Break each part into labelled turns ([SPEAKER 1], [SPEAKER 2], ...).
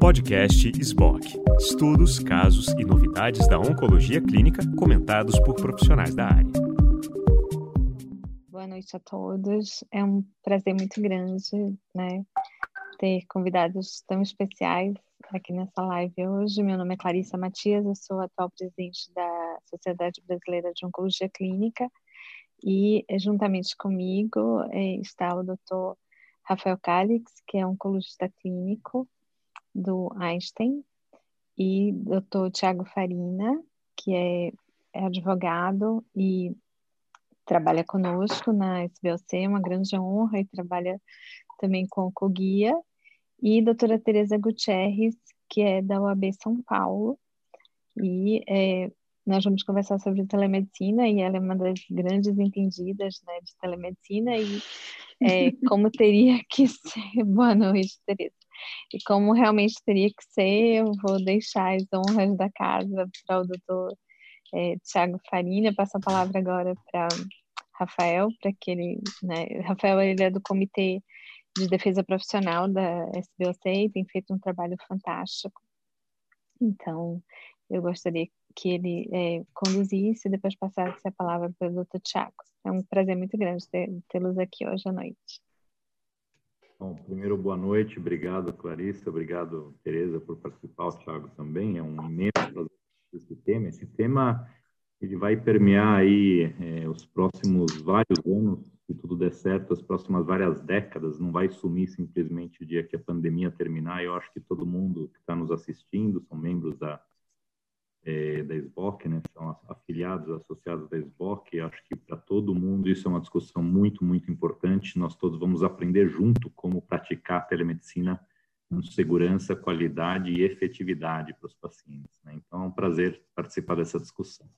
[SPEAKER 1] Podcast SBOC. Estudos, casos e novidades da oncologia clínica comentados por profissionais da área.
[SPEAKER 2] Boa noite a todos. É um prazer muito grande, né, ter convidados tão especiais aqui nessa live hoje. Meu nome é Clarissa Matias, eu sou atual presidente da Sociedade Brasileira de Oncologia Clínica e juntamente comigo é, está o Dr. Rafael Calix, que é oncologista clínico do Einstein, e Dr. Tiago Farina, que é, é advogado e trabalha conosco na SBOC, é uma grande honra, e trabalha também com o Coguia, e doutora Tereza Gutierrez, que é da UAB São Paulo, e é, nós vamos conversar sobre telemedicina, e ela é uma das grandes entendidas né, de telemedicina, e é, como teria que ser. Boa noite, Tereza. E como realmente teria que ser, eu vou deixar as honras da casa para o doutor é, Tiago Farina, passo a palavra agora para Rafael, para que ele, né, Rafael ele é do Comitê de Defesa Profissional da SBOC e tem feito um trabalho fantástico. Então, eu gostaria que ele é, conduzisse e depois passasse a palavra para o doutor Tiago. É um prazer muito grande tê-los aqui hoje à noite.
[SPEAKER 3] Bom, primeiro, boa noite. Obrigado, Clarissa. Obrigado, Tereza, por participar. O Thiago também. É um imenso prazer esse tema. Esse tema ele vai permear aí é, os próximos vários anos, se tudo der certo, as próximas várias décadas. Não vai sumir simplesmente o dia que a pandemia terminar. Eu acho que todo mundo que está nos assistindo são membros da é, da SBOC, né, são afiliados, associados da SBOC, acho que para todo mundo isso é uma discussão muito, muito importante, nós todos vamos aprender junto como praticar a telemedicina com segurança, qualidade e efetividade para os pacientes. Né? Então, é um prazer participar dessa discussão.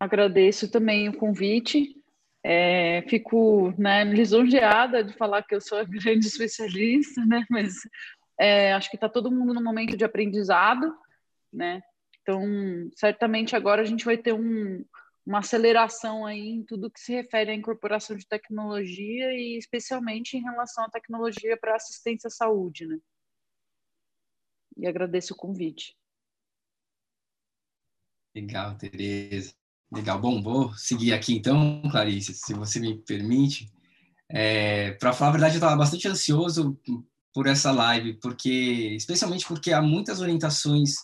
[SPEAKER 4] Agradeço também o convite. É, fico né, lisonjeada de falar que eu sou a grande especialista, né, mas é, acho que está todo mundo no momento de aprendizado, né? Então, certamente agora a gente vai ter um, uma aceleração aí em tudo que se refere à incorporação de tecnologia e especialmente em relação à tecnologia para assistência à saúde, né? E agradeço o convite.
[SPEAKER 5] Legal, Tereza. Legal. Bom, vou seguir aqui então, Clarice, se você me permite. É, para falar a verdade, eu estava bastante ansioso por essa live, porque especialmente porque há muitas orientações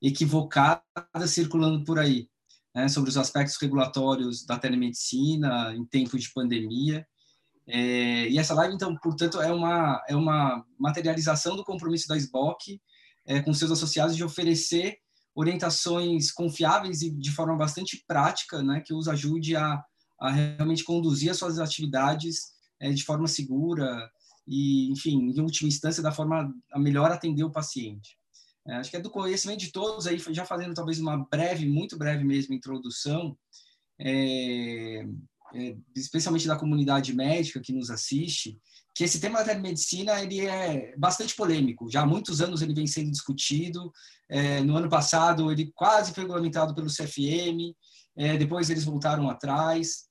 [SPEAKER 5] equivocadas circulando por aí, né, sobre os aspectos regulatórios da telemedicina em tempos de pandemia. É, e essa live, então, portanto, é uma, é uma materialização do compromisso da SBOC é, com seus associados de oferecer orientações confiáveis e de forma bastante prática, né, que os ajude a, a realmente conduzir as suas atividades é, de forma segura, e, enfim, em última instância, da forma a melhor atender o paciente. É, acho que é do conhecimento de todos aí, já fazendo talvez uma breve, muito breve mesmo, introdução, é, é, especialmente da comunidade médica que nos assiste, que esse tema da telemedicina ele é bastante polêmico. Já há muitos anos ele vem sendo discutido. É, no ano passado ele quase foi regulamentado pelo CFM. É, depois eles voltaram atrás.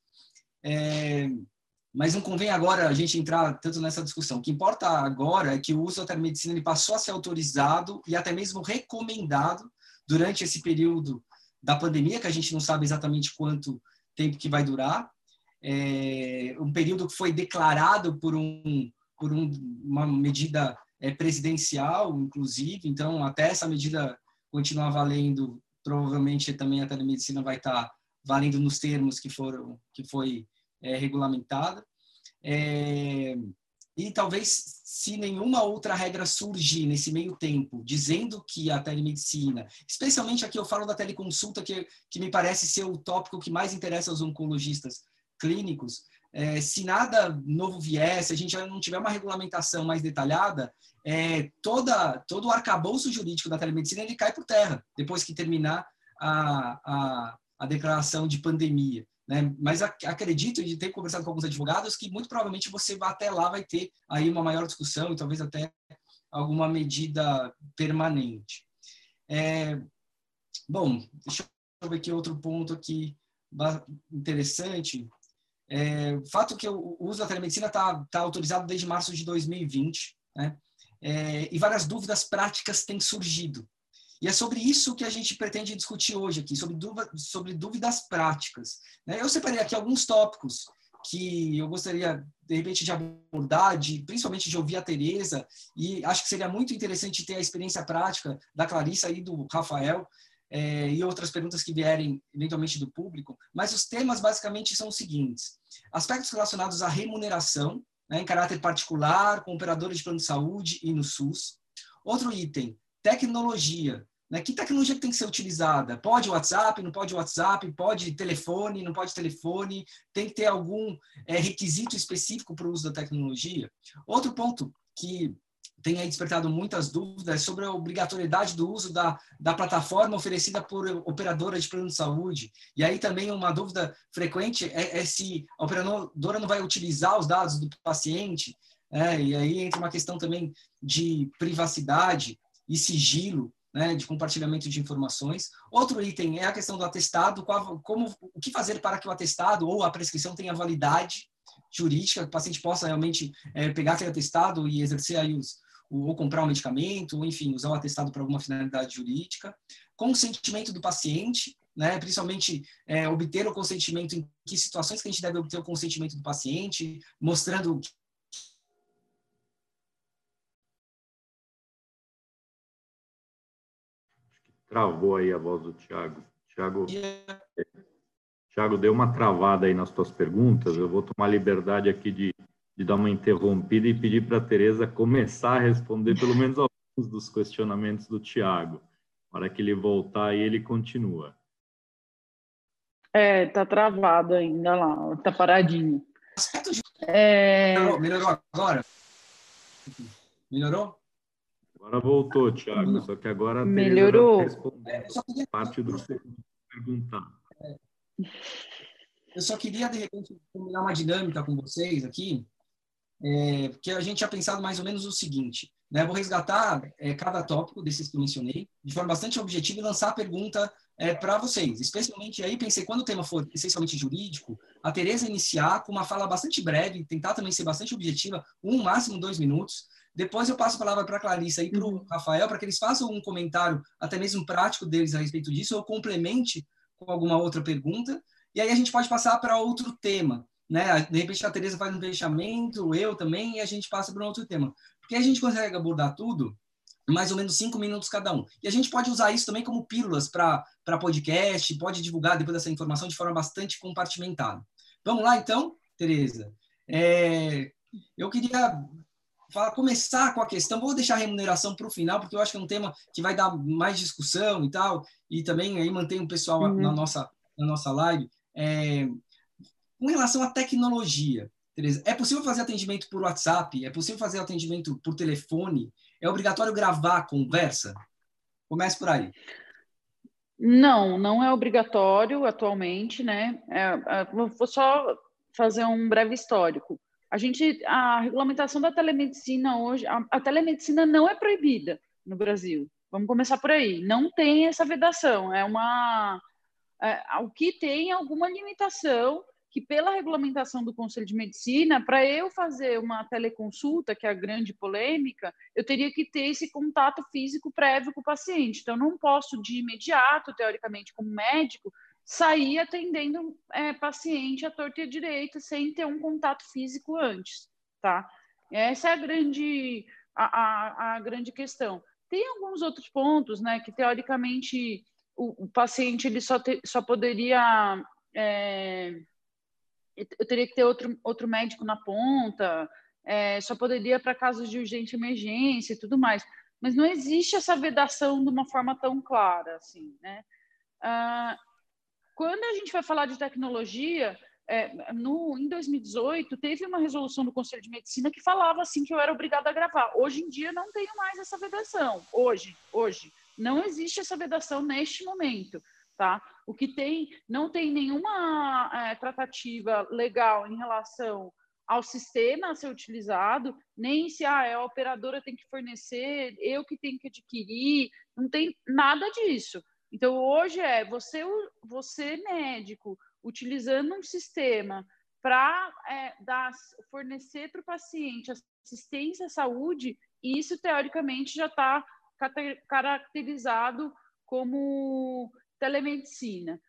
[SPEAKER 5] Mas não convém agora a gente entrar tanto nessa discussão. O que importa agora é que o uso da telemedicina ele passou a ser autorizado e até mesmo recomendado durante esse período da pandemia, que a gente não sabe exatamente quanto tempo que vai durar. É um período que foi declarado por, um, por um, uma medida é, presidencial, inclusive. Então, até essa medida continuar valendo, provavelmente também a telemedicina vai estar valendo nos termos que foram que foi é, regulamentada. É, e talvez, se nenhuma outra regra surgir nesse meio tempo, dizendo que a telemedicina, especialmente aqui eu falo da teleconsulta, que, que me parece ser o tópico que mais interessa aos oncologistas clínicos, é, se nada novo vier, se a gente já não tiver uma regulamentação mais detalhada, é, toda, todo o arcabouço jurídico da telemedicina ele cai por terra, depois que terminar a, a, a declaração de pandemia. Né? Mas acredito de ter conversado com alguns advogados que muito provavelmente você vai até lá vai ter aí uma maior discussão e talvez até alguma medida permanente. É, bom, deixa eu ver aqui outro ponto aqui interessante. É, o fato que o uso da telemedicina está tá autorizado desde março de 2020, né? É, e várias dúvidas práticas têm surgido. E é sobre isso que a gente pretende discutir hoje aqui, sobre, dúvida, sobre dúvidas práticas. Né? Eu separei aqui alguns tópicos que eu gostaria, de repente, de abordar, de, principalmente de ouvir a Tereza, e acho que seria muito interessante ter a experiência prática da Clarissa e do Rafael, é, e outras perguntas que vierem, eventualmente, do público, mas os temas, basicamente, são os seguintes. Aspectos relacionados à remuneração, né, em caráter particular, com operadores de plano de saúde e no SUS. Outro item, tecnologia, né? Que tecnologia tem que ser utilizada? Pode WhatsApp, não pode WhatsApp, pode telefone, não pode telefone, tem que ter algum é, requisito específico para o uso da tecnologia? Outro ponto que tem aí despertado muitas dúvidas sobre a obrigatoriedade do uso da, da plataforma oferecida por operadora de plano de saúde. E aí também uma dúvida frequente é, é se a operadora não vai utilizar os dados do paciente, é, e aí entra uma questão também de privacidade e sigilo né, de compartilhamento de informações. Outro item é a questão do atestado, qual, como, o que fazer para que o atestado ou a prescrição tenha validade jurídica, que o paciente possa realmente é, pegar aquele atestado e exercer aí os, ou comprar um medicamento, ou enfim, usar o atestado para alguma finalidade jurídica. Consentimento do paciente, né, principalmente é, obter o consentimento, em que situações que a gente deve obter o consentimento do paciente, mostrando
[SPEAKER 3] Travou aí a voz do Tiago. Tiago, Tiago, deu uma travada aí nas tuas perguntas. Eu vou tomar liberdade aqui de, de dar uma interrompida e pedir para a Tereza começar a responder pelo menos alguns dos questionamentos do Tiago. Na hora que ele voltar aí, ele continua.
[SPEAKER 4] É, tá travado ainda lá, tá paradinho.
[SPEAKER 5] É... Melhorou, melhorou agora? Melhorou?
[SPEAKER 3] Agora voltou, Thiago, só que agora
[SPEAKER 4] melhorou.
[SPEAKER 3] É, parte do que você perguntar.
[SPEAKER 5] Eu só queria, de repente, combinar uma dinâmica com vocês aqui, é, porque a gente tinha pensado mais ou menos o seguinte, né? Vou resgatar é, cada tópico desses que eu mencionei, de forma bastante objetiva e lançar a pergunta é, para vocês. Especialmente aí, pensei, quando o tema for essencialmente jurídico, a Tereza iniciar com uma fala bastante breve, tentar também ser bastante objetiva, um, máximo dois minutos, depois eu passo a palavra para a Clarissa e para o uhum. Rafael, para que eles façam um comentário, até mesmo prático deles a respeito disso, ou complemente com alguma outra pergunta. E aí a gente pode passar para outro tema. Né? De repente a Tereza faz um fechamento, eu também, e a gente passa para um outro tema. Porque a gente consegue abordar tudo mais ou menos cinco minutos cada um. E a gente pode usar isso também como pílulas para podcast, pode divulgar depois dessa informação de forma bastante compartimentada. Vamos lá, então, Tereza? É, eu queria fala, começar com a questão, vou deixar a remuneração para o final, porque eu acho que é um tema que vai dar mais discussão e tal, e também aí mantém o pessoal uhum. na, nossa, na nossa live. É, com relação à tecnologia, Tereza, é possível fazer atendimento por WhatsApp? É possível fazer atendimento por telefone? É obrigatório gravar a conversa? Comece por aí.
[SPEAKER 4] Não, não é obrigatório atualmente, né? É, é, vou só fazer um breve histórico. A gente, a regulamentação da telemedicina hoje, a, a telemedicina não é proibida no Brasil. Vamos começar por aí. Não tem essa vedação. É uma, é, o que tem é alguma limitação que pela regulamentação do Conselho de Medicina, para eu fazer uma teleconsulta, que é a grande polêmica, eu teria que ter esse contato físico prévio com o paciente. Então, não posso de imediato, teoricamente, como médico, sair atendendo é, paciente à torta e à direita sem ter um contato físico antes, tá? Essa é a grande, a, a, a grande questão. Tem alguns outros pontos, né, que teoricamente o, o paciente ele só, te, só poderia é, eu teria que ter outro, outro médico na ponta, é, só poderia para casos de urgente emergência e tudo mais. Mas não existe essa vedação de uma forma tão clara, assim, né? Ah, quando a gente vai falar de tecnologia, é, no, em 2018, teve uma resolução do Conselho de Medicina que falava assim que eu era obrigada a gravar. Hoje em dia não tenho mais essa vedação. Hoje, hoje, não existe essa vedação neste momento, tá? O que tem, não tem nenhuma é, tratativa legal em relação ao sistema a ser utilizado, nem se ah, a operadora tem que fornecer, eu que tenho que adquirir, não tem nada disso. Então, hoje é você, você médico, utilizando um sistema para é, fornecer para o paciente assistência à saúde, e isso teoricamente já está caracterizado como telemedicina.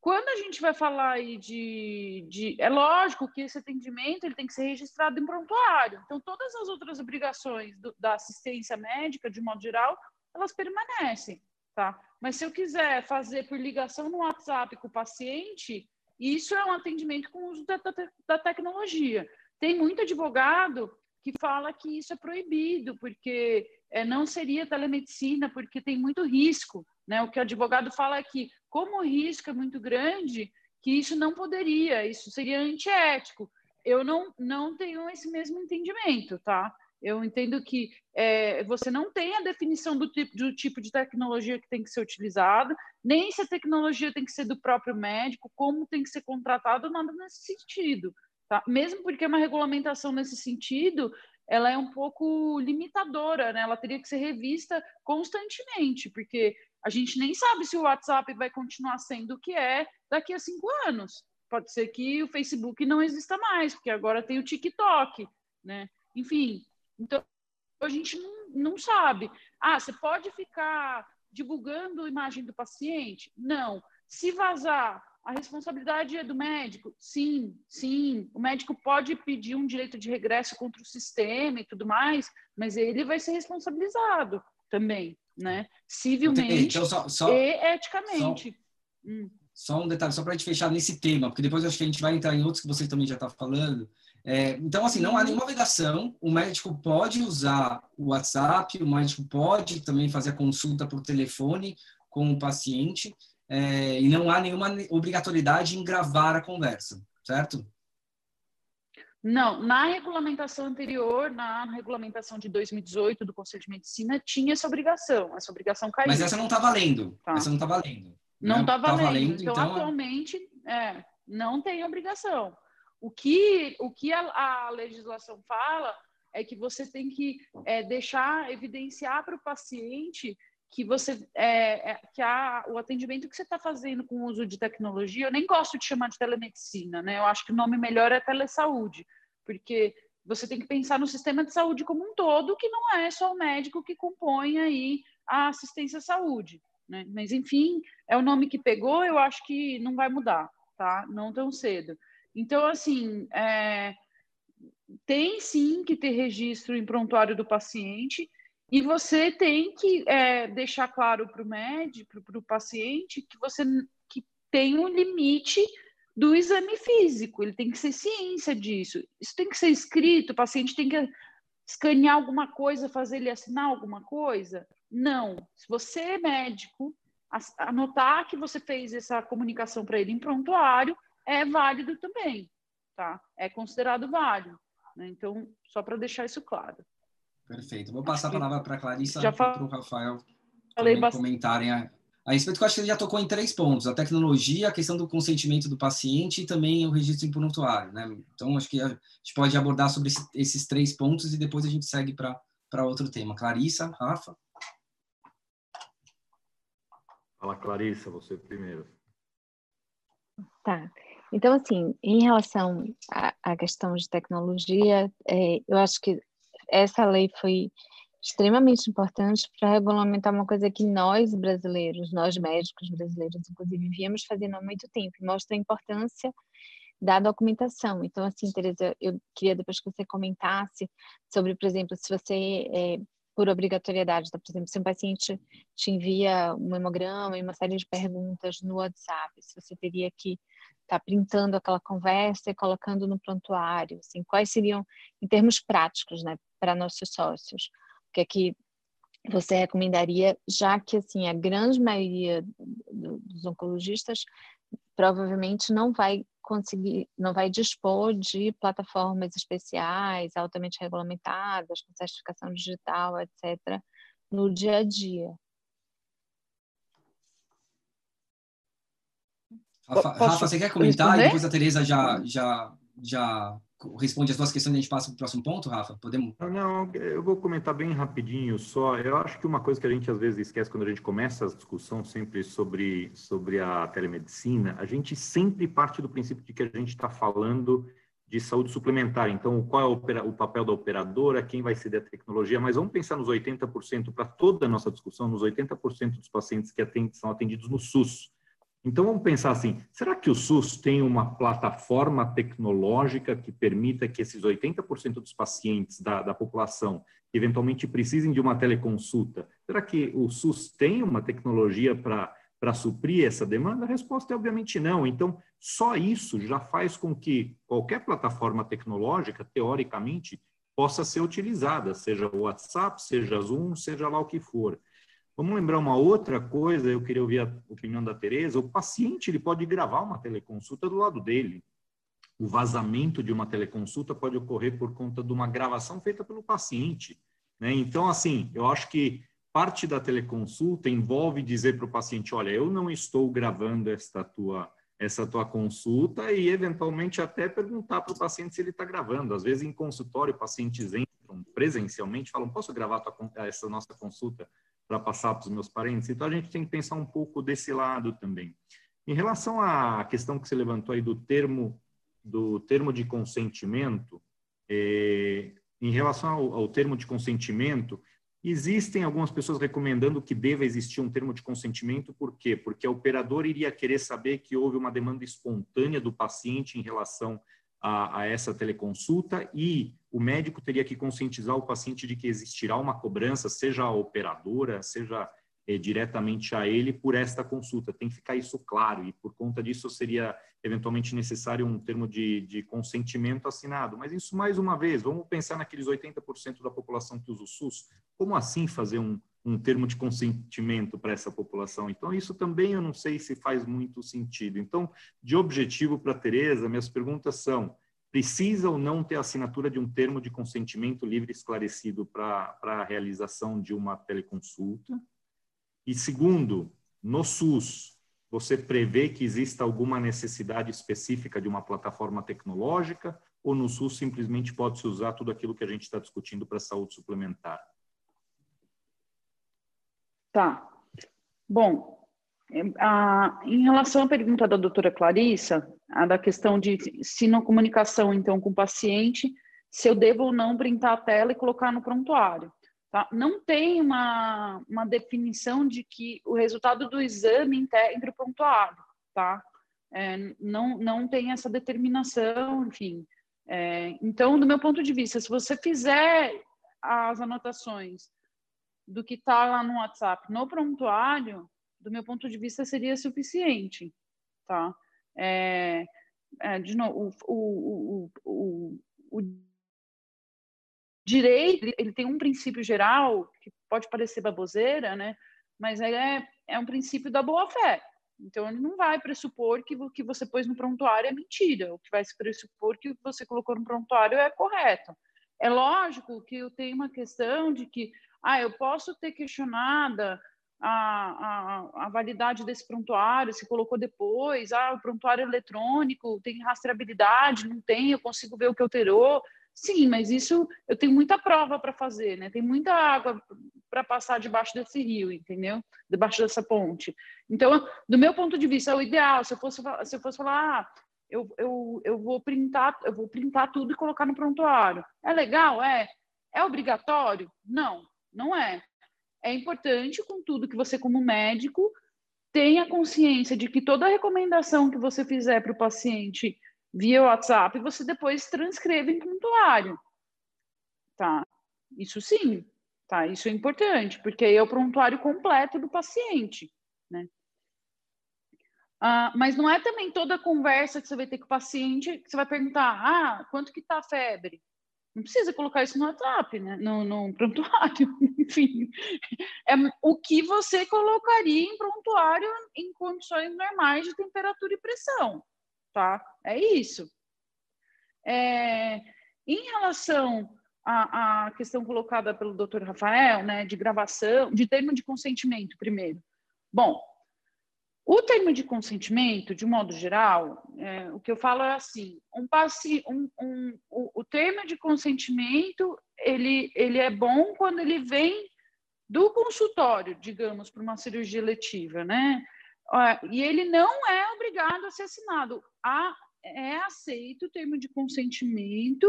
[SPEAKER 4] Quando a gente vai falar aí de, de, É lógico que esse atendimento ele tem que ser registrado em prontuário. Então, todas as outras obrigações do, da assistência médica, de modo geral, elas permanecem, tá? Mas se eu quiser fazer por ligação no WhatsApp com o paciente, isso é um atendimento com o uso da, da, da tecnologia. Tem muito advogado que fala que isso é proibido, porque é, não seria telemedicina, porque tem muito risco. Né? O que o advogado fala é que, como o risco é muito grande, que isso não poderia, isso seria antiético. Eu não, não tenho esse mesmo entendimento, tá? Eu entendo que é, você não tem a definição do tipo, do tipo de tecnologia que tem que ser utilizada, nem se a tecnologia tem que ser do próprio médico, como tem que ser contratado, nada nesse sentido. Tá? Mesmo porque uma regulamentação nesse sentido, ela é um pouco limitadora, né? Ela teria que ser revista constantemente, porque a gente nem sabe se o WhatsApp vai continuar sendo o que é daqui a cinco anos. Pode ser que o Facebook não exista mais, porque agora tem o TikTok, né? Enfim, então a gente não, não sabe. Ah, você pode ficar divulgando a imagem do paciente? Não. Se vazar a responsabilidade é do médico? Sim, sim. O médico pode pedir um direito de regresso contra o sistema e tudo mais, mas ele vai ser responsabilizado também, né? Civilmente então, só, só, e eticamente.
[SPEAKER 5] Só, hum. Só um detalhe, só para a gente fechar nesse tema, porque depois acho que a gente vai entrar em outros que você também já está falando. É, então, assim, não há nenhuma obrigação. O médico pode usar o WhatsApp, o médico pode também fazer a consulta por telefone com o paciente é, e não há nenhuma obrigatoriedade em gravar a conversa, certo?
[SPEAKER 4] Não, na regulamentação anterior, na regulamentação de 2018 do Conselho de Medicina, tinha essa obrigação. Essa obrigação caiu.
[SPEAKER 5] Mas essa não está valendo. Tá. Essa não está valendo.
[SPEAKER 4] Não está né? valendo. Tá valendo. Então, então, atualmente, é, não tem obrigação. O que, o que a, a legislação fala é que você tem que é, deixar, evidenciar para o paciente que você é, é, que a, o atendimento que você está fazendo com o uso de tecnologia, eu nem gosto de chamar de telemedicina, né? Eu acho que o nome melhor é telesaúde, porque você tem que pensar no sistema de saúde como um todo, que não é só o médico que compõe aí a assistência à saúde, né? Mas enfim, é o nome que pegou, eu acho que não vai mudar, tá? Não tão cedo. Então, assim, é, tem sim que ter registro em prontuário do paciente e você tem que é, deixar claro para o médico, para o paciente, que você que tem um limite do exame físico, ele tem que ser ciência disso. Isso tem que ser escrito, o paciente tem que escanear alguma coisa, fazer ele assinar alguma coisa? Não. Se você é médico, anotar que você fez essa comunicação para ele em prontuário é válido também, tá? É considerado válido. Né? Então, só para deixar isso claro.
[SPEAKER 5] Perfeito. Vou passar a palavra para a Clarissa e para o Rafael falei comentarem a, a respeito, que eu acho que ele já tocou em três pontos: a tecnologia, a questão do consentimento do paciente e também o registro em prontuário. Né? Então, acho que a gente pode abordar sobre esse, esses três pontos e depois a gente segue para outro tema. Clarissa, Rafa.
[SPEAKER 3] Fala, Clarissa, você primeiro.
[SPEAKER 2] Tá. Então, assim, em relação à, questão de tecnologia, é, eu acho que essa lei foi extremamente importante para regulamentar uma coisa que nós brasileiros, nós médicos brasileiros, inclusive, viemos fazendo há muito tempo, mostra a importância da documentação. Então, assim, Tereza, eu queria depois que você comentasse sobre, por exemplo, se você, é, por obrigatoriedade, tá? por exemplo, se um paciente te envia um hemograma e uma série de perguntas no WhatsApp, se você teria que estar tá printando aquela conversa e colocando no prontuário, assim, quais seriam, em termos práticos, né, para nossos sócios, o que é que você recomendaria, já que, assim, a grande maioria dos oncologistas provavelmente não vai conseguir, não vai dispor de plataformas especiais, altamente regulamentadas, com certificação digital, etc., no dia a dia.
[SPEAKER 5] Rafa, Rafa você quer comentar? E depois a Tereza já, já, já responde as duas questões e a gente passa para o próximo ponto, Rafa? Podemos?
[SPEAKER 3] Não, não, eu vou comentar bem rapidinho só. Eu acho que uma coisa que a gente às vezes esquece quando a gente começa a discussão sempre sobre, sobre a telemedicina, a gente sempre parte do princípio de que a gente está falando de saúde suplementar. Então, qual é o, o, papel da operadora, quem vai ceder a tecnologia, mas vamos pensar nos 80% para toda a nossa discussão, nos 80% dos pacientes que atend, são atendidos no SUS. Então, vamos pensar assim: será que o SUS tem uma plataforma tecnológica que permita que esses 80% dos pacientes da, da população que eventualmente precisem de uma teleconsulta, será que o SUS tem uma tecnologia para para suprir essa demanda? A resposta é obviamente não. Então, só isso já faz com que qualquer plataforma tecnológica, teoricamente, possa ser utilizada, seja o WhatsApp, seja Zoom, seja lá o que for. Vamos lembrar uma outra coisa, eu queria ouvir a opinião da Tereza, o paciente ele pode gravar uma teleconsulta do lado dele. O vazamento de uma teleconsulta pode ocorrer por conta de uma gravação feita pelo paciente. Né? Então, assim, eu acho que parte da teleconsulta envolve dizer para o paciente, olha, eu não estou gravando esta tua, essa tua consulta e, eventualmente, até perguntar para o paciente se ele está gravando. Às vezes, em consultório, pacientes entram presencialmente falam, posso gravar tua, essa nossa consulta? Para passar para os meus parentes. Então, a gente tem que pensar um pouco desse lado também. Em relação à questão que você levantou aí do termo, do termo de consentimento, é, em relação ao, ao termo de consentimento, Existem algumas pessoas recomendando que deva existir um termo de consentimento, por quê? Porque a operadora iria querer saber que houve uma demanda espontânea do paciente em relação a, a, essa teleconsulta e o médico teria que conscientizar o paciente de que existirá uma cobrança, seja a operadora, seja é, diretamente a ele, por esta consulta. Tem que ficar isso claro e, por conta disso, seria eventualmente necessário um termo de, de consentimento assinado. Mas isso, mais uma vez, vamos pensar naqueles 80% da população que usa o SUS. Como assim fazer um, um termo de consentimento para essa população. Então, isso também eu não sei se faz muito sentido. Então, de objetivo para a Tereza, minhas perguntas são: precisa ou não ter assinatura de um termo de consentimento livre esclarecido para a realização de uma teleconsulta? E segundo, no SUS, você prevê que exista alguma necessidade específica de uma plataforma tecnológica ou no SUS simplesmente pode-se usar tudo aquilo que a gente está discutindo para a saúde suplementar?
[SPEAKER 4] Tá. Bom, a, em relação à pergunta da doutora Clarissa, a da questão de se na comunicação, então, com o paciente, se eu devo ou não printar a tela e colocar no prontuário. Tá? Não tem uma, uma definição de que o resultado do exame entre o prontuário, tá? É, não, não tem essa determinação, enfim. É, então, do meu ponto de vista, se você fizer as anotações do que está lá no WhatsApp no prontuário, do meu ponto de vista, seria suficiente, tá? É, é, de novo, o, o, o, o, direito, ele tem um princípio geral, que pode parecer baboseira, né? Mas é, é um princípio da boa-fé. Então, ele não vai pressupor que o que você pôs no prontuário é mentira. O que vai se pressupor que o que você colocou no prontuário é correto. É lógico que eu tenho uma questão de que ah, eu posso ter questionada a, a, a, validade desse prontuário, se colocou depois, ah, o prontuário eletrônico tem rastreabilidade, não tem, eu consigo ver o que alterou. Sim, mas isso eu tenho muita prova para fazer, né? Tem muita água para passar debaixo desse rio, entendeu? Debaixo dessa ponte. Então, do meu ponto de vista, é o ideal. Se eu fosse, se eu fosse falar, ah, eu, eu, eu vou printar, eu vou printar tudo e colocar no prontuário. É legal, é? É obrigatório? Não. Não é. É importante, contudo, que você, como médico, tenha consciência de que toda recomendação que você fizer para o paciente via WhatsApp, você depois transcreve em prontuário. Tá? Isso sim, tá? Isso é importante, porque aí é o prontuário completo do paciente, né? Ah, mas não é também toda conversa que você vai ter com o paciente que você vai perguntar, ah, quanto que está a febre? Não precisa colocar isso no WhatsApp, né? no, no prontuário, enfim. É o que você colocaria em prontuário em condições normais de temperatura e pressão, tá? É isso. É, em relação à, à questão colocada pelo Dr. Rafael, né, de gravação, de termo de consentimento, primeiro. Bom, O termo de consentimento, de modo geral, é, o que eu falo é assim: um passe, um, um, o, o, termo de consentimento ele, ele é bom quando ele vem do consultório, digamos, para uma cirurgia letiva, né? E ele não é obrigado a ser assinado. A, é aceito o termo de consentimento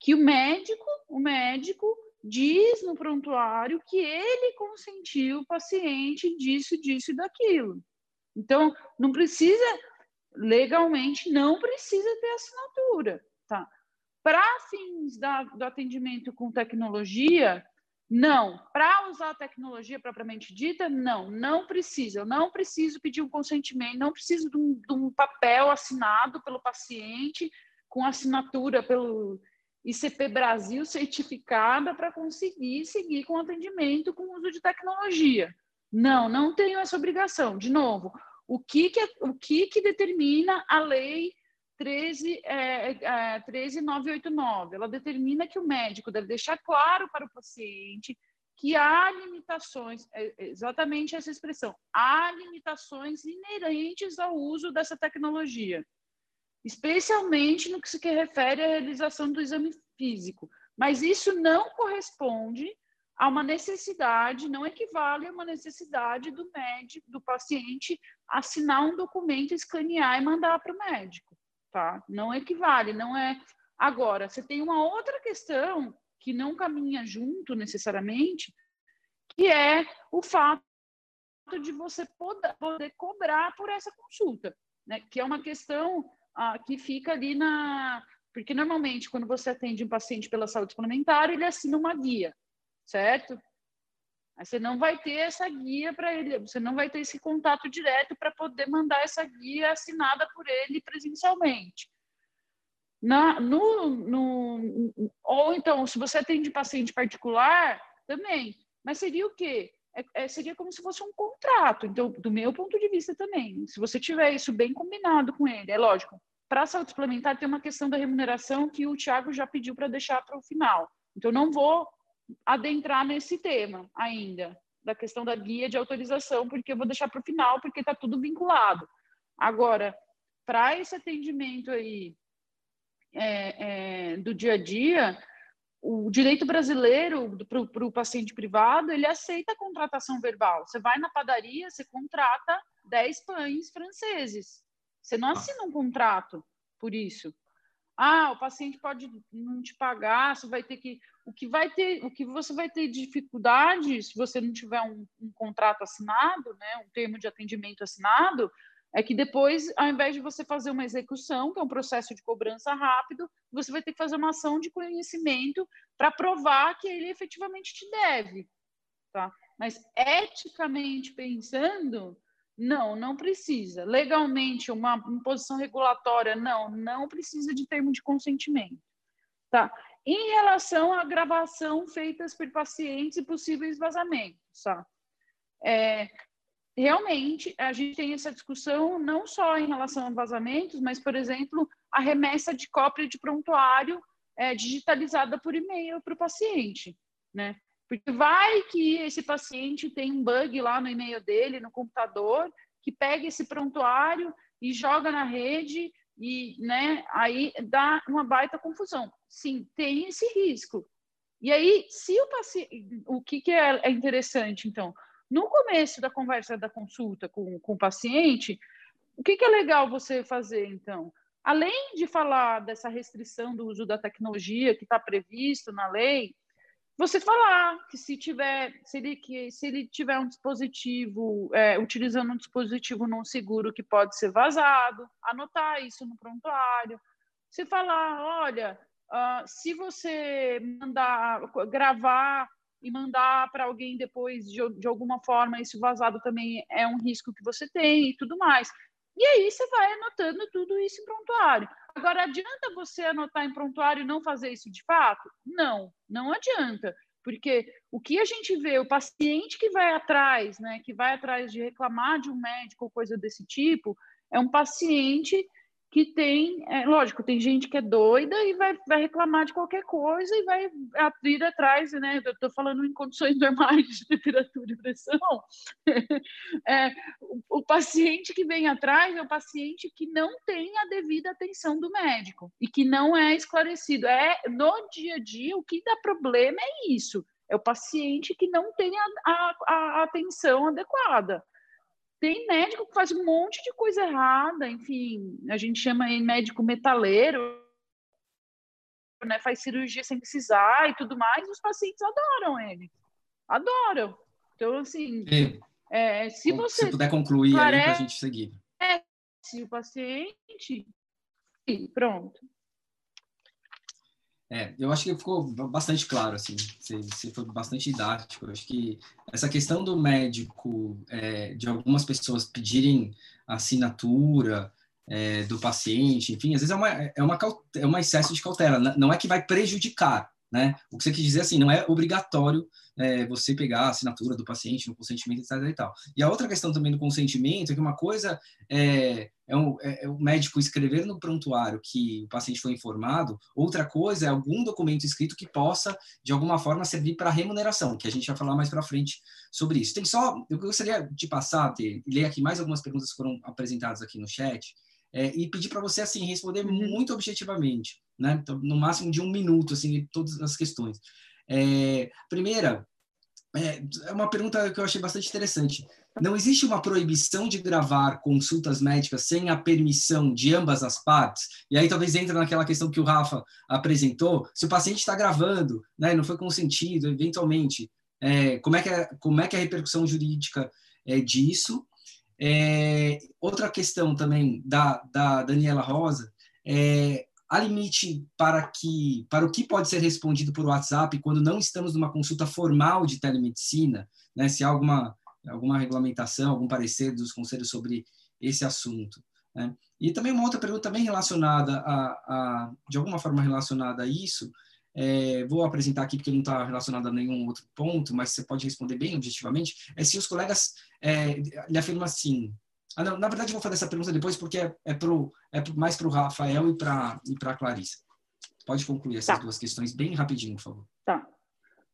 [SPEAKER 4] que o médico, o médico diz no prontuário que ele consentiu o paciente disso, disso e daquilo. Então, não precisa, legalmente, não precisa ter assinatura, tá? Para fins da, do atendimento com tecnologia, não. Para usar a tecnologia propriamente dita, não. Não precisa. Eu não preciso pedir um consentimento, não preciso de um, de um papel assinado pelo paciente, com assinatura pelo ICP Brasil certificada para conseguir seguir com atendimento com uso de tecnologia. Não, não tenho essa obrigação. De novo, o que, que, é, o que, que determina a lei 13, é, é, 13989? Ela determina que o médico deve deixar claro para o paciente que há limitações, é, é exatamente essa expressão, há limitações inerentes ao uso dessa tecnologia, especialmente no que se refere à realização do exame físico. Mas isso não corresponde a uma necessidade, não equivale a uma necessidade do médico, do paciente assinar um documento, escanear e mandar para o médico, tá? Não equivale, não é. Agora, você tem uma outra questão que não caminha junto necessariamente, que é o fato de você poder, poder cobrar por essa consulta, né? Que é uma questão ah, que fica ali na porque normalmente quando você atende um paciente pela saúde suplementar, ele assina uma guia certo? Aí você não vai ter essa guia para ele, você não vai ter esse contato direto para poder mandar essa guia assinada por ele presencialmente. Na, no, no, ou então, se você atende paciente particular, também. Mas seria o quê? É, é, seria como se fosse um contrato. Então, do meu ponto de vista também, se você tiver isso bem combinado com ele, é lógico. Para a saúde suplementar, tem uma questão da remuneração que o Tiago já pediu para deixar para o final. Então, não vou adentrar nesse tema ainda, da questão da guia de autorização, porque eu vou deixar para o final, porque está tudo vinculado. Agora, para esse atendimento aí é, é, do dia a dia, o direito brasileiro para o paciente privado, ele aceita a contratação verbal. Você vai na padaria, você contrata 10 pães franceses. Você não assina um contrato por isso. Ah, o paciente pode não te pagar, você vai ter que. O que vai ter, o que você vai ter dificuldade se você não tiver um, um contrato assinado, né, um termo de atendimento assinado, é que depois, ao invés de você fazer uma execução, que é um processo de cobrança rápido, você vai ter que fazer uma ação de conhecimento para provar que ele efetivamente te deve. Tá? Mas eticamente pensando, não, não precisa. Legalmente, uma imposição regulatória, não, não precisa de termo de consentimento. Tá? Em relação à gravação feitas por pacientes e possíveis vazamentos, tá? É, realmente, a gente tem essa discussão não só em relação a vazamentos, mas, por exemplo, a remessa de cópia de prontuário é, digitalizada por e-mail para o paciente, né? Porque vai que esse paciente tem um bug lá no e-mail dele, no computador, que pega esse prontuário e joga na rede e, né, aí dá uma baita confusão. Sim, tem esse risco. E aí, se o paciente, o que, que é, é interessante, então, no começo da conversa da consulta com, com o paciente, o que, que é legal você fazer, então? Além de falar dessa restrição do uso da tecnologia que está previsto na lei, você falar que se tiver, se ele, que, se ele tiver um dispositivo, é, utilizando um dispositivo não seguro que pode ser vazado, anotar isso no prontuário. Você falar, olha, uh, se você mandar gravar e mandar para alguém depois de, de alguma forma, isso vazado também é um risco que você tem e tudo mais. E aí você vai anotando tudo isso em prontuário. Agora, adianta você anotar em prontuário e não fazer isso de fato? Não, não adianta. Porque o que a gente vê, o paciente que vai atrás, né, que vai atrás de reclamar de um médico ou coisa desse tipo, é um paciente que tem, é, lógico, tem gente que é doida e vai, vai reclamar de qualquer coisa e vai vir atrás, né? Eu estou falando em condições normais de temperatura e pressão. é, o, o, paciente que vem atrás é o paciente que não tem a devida atenção do médico e que não é esclarecido. É no dia a dia o que dá problema é isso. É o paciente que não tem a, a, a atenção adequada. Tem médico que faz um monte de coisa errada, enfim, a gente chama ele médico metaleiro, né, faz cirurgia sem precisar e tudo mais, os pacientes adoram ele. Adoram. Então, assim, é, se você.
[SPEAKER 5] Se puder concluir clarece, aí para a gente seguir.
[SPEAKER 4] É, se o paciente. Pronto.
[SPEAKER 5] É, eu acho que ficou bastante claro, assim, você, você foi bastante didático. Eu acho que essa questão do médico, é, de algumas pessoas pedirem assinatura é, do paciente, enfim, às vezes é uma, é uma, é um excesso de cautela, não é que vai prejudicar, né? O que você quis dizer assim, não é obrigatório é, você pegar a assinatura do paciente no consentimento, etc. E, tal. e a outra questão também do consentimento é que uma coisa é, é, um, é, é, o médico escrever no prontuário que o paciente foi informado, outra coisa é algum documento escrito que possa, de alguma forma, servir para remuneração, que a gente vai falar mais para frente sobre isso. Tem só, eu gostaria de passar, ter, ler aqui mais algumas perguntas que foram apresentadas aqui no chat, é, e pedir para você assim responder uhum. muito objetivamente, né? Então, no máximo de um minuto, assim, todas as questões. É, primeira, é, é uma pergunta que eu achei bastante interessante. Não existe uma proibição de gravar consultas médicas sem a permissão de ambas as partes? E aí talvez entra naquela questão que o Rafa apresentou. Se o paciente está gravando, né, não foi consentido, eventualmente, é, como, é que é, como é que é a repercussão jurídica é, disso? É, outra questão também da, da Daniela Rosa é há limite para que para o que pode ser respondido por WhatsApp quando não estamos numa consulta formal de telemedicina, né? Se há alguma alguma regulamentação, algum parecer dos conselhos sobre esse assunto. Né? E também uma outra pergunta bem relacionada a, a de alguma forma relacionada a isso, é, vou apresentar aqui porque não está relacionado a nenhum outro ponto, mas você pode responder bem objetivamente, é se os colegas é, lhe afirmam assim, ah, não, na verdade, eu vou fazer essa pergunta depois, porque é, é, pro, é mais para o Rafael e para e a Clarissa. Pode concluir essas tá. duas questões bem rapidinho, por favor.
[SPEAKER 4] Tá.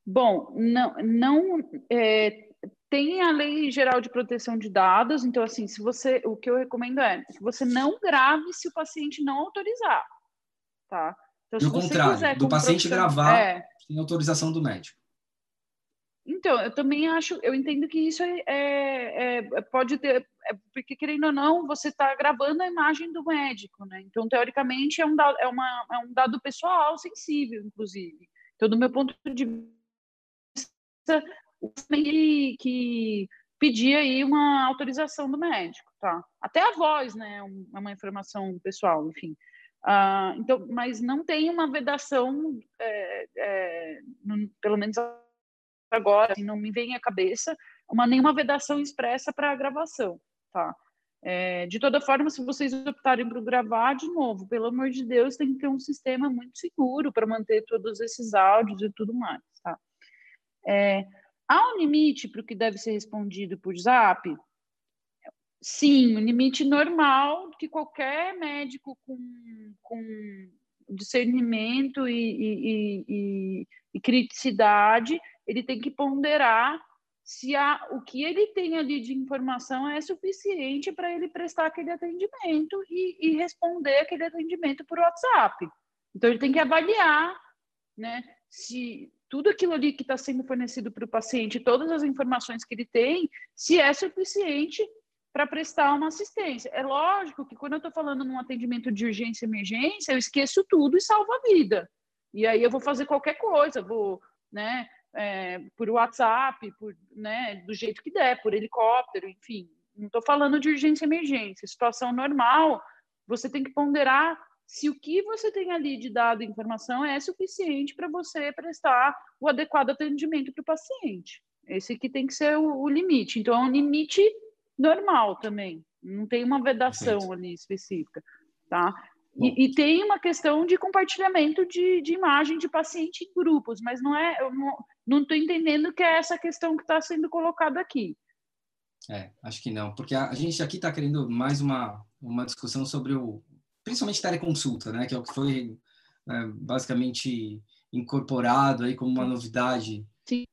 [SPEAKER 4] Bom, não, não é, tem a Lei Geral de Proteção de Dados, então, assim, se você, o que eu recomendo é que você não grave se o paciente não autorizar, tá?
[SPEAKER 5] Então, e o contrário, do paciente gravar é, sem autorização do médico.
[SPEAKER 4] Então, eu também acho, eu entendo que isso é, é, é pode ter, é, porque querendo ou não, você está gravando a imagem do médico, né? Então, teoricamente, é um, dado, é, uma, é um dado pessoal sensível, inclusive. Então, do meu ponto de vista, que, que pedir aí uma autorização do médico, tá? Até a voz, né? É uma informação pessoal, enfim. Uh, então, mas não tem uma vedação, é, é, pelo menos agora, assim, não me vem à cabeça uma nenhuma vedação expressa para a gravação, tá? É, de toda forma, se vocês optarem por gravar, de novo, pelo amor de Deus, tem que ter um sistema muito seguro para manter todos esses áudios e tudo mais, tá? É, há um limite para o que deve ser respondido por Zap? Sim, um limite normal que qualquer médico com, com discernimento e, e, e, e criticidade ele tem que ponderar se há, o que ele tem ali de informação é suficiente para ele prestar aquele atendimento e, e, responder aquele atendimento por WhatsApp. Então, ele tem que avaliar né, se tudo aquilo ali que está sendo fornecido para o paciente, todas as informações que ele tem, se é suficiente para prestar uma assistência. É lógico que quando eu estou falando num atendimento de urgência e emergência, eu esqueço tudo e salvo a vida. E aí eu vou fazer qualquer coisa, vou, né, é, por WhatsApp, por, né, do jeito que der, por helicóptero, enfim. Não estou falando de urgência e emergência. Situação normal, você tem que ponderar se o que você tem ali de dado e informação é suficiente para você prestar o adequado atendimento para o paciente. Esse aqui tem que ser o, o, limite. Então, é um limite normal também. Não tem uma vedação ali específica, tá? E, e, tem uma questão de compartilhamento de, de imagem de paciente em grupos, mas não é, eu não estou entendendo que é essa questão que está sendo colocada aqui.
[SPEAKER 5] É, acho que não, porque a, a gente aqui está querendo mais uma, uma discussão sobre o principalmente teleconsulta, né, que é o que foi é, basicamente incorporado aí como uma novidade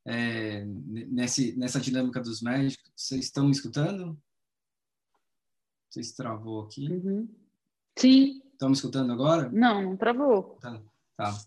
[SPEAKER 5] é, nesse, nessa dinâmica dos médicos. Vocês estão me escutando? Vocês travou aqui?
[SPEAKER 4] Uhum. Sim.
[SPEAKER 5] Estão me escutando agora?
[SPEAKER 4] Não, não travou.
[SPEAKER 5] Tá. tá.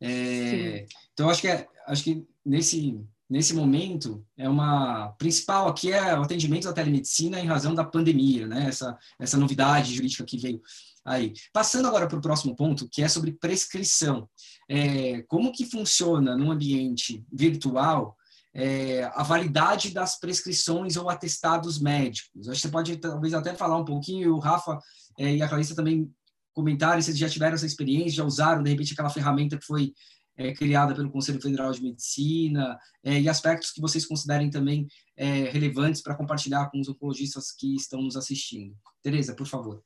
[SPEAKER 5] É, então, acho que, é, acho que nesse, nesse momento, é uma principal aqui é o atendimento da telemedicina em razão da pandemia, né? Essa, essa novidade jurídica que veio aí. Passando agora para o próximo ponto, que é sobre prescrição. É, como que funciona num ambiente virtual é, a validade das prescrições ou atestados médicos? Acho que você pode talvez até falar um pouquinho, o Rafa é, e a Clarissa também comentarem se já tiveram essa experiência, já usaram, de repente, aquela ferramenta que foi é, criada pelo Conselho Federal de Medicina, é, e aspectos que vocês considerem também é, relevantes para compartilhar com os oncologistas que estão nos assistindo. Tereza, por favor.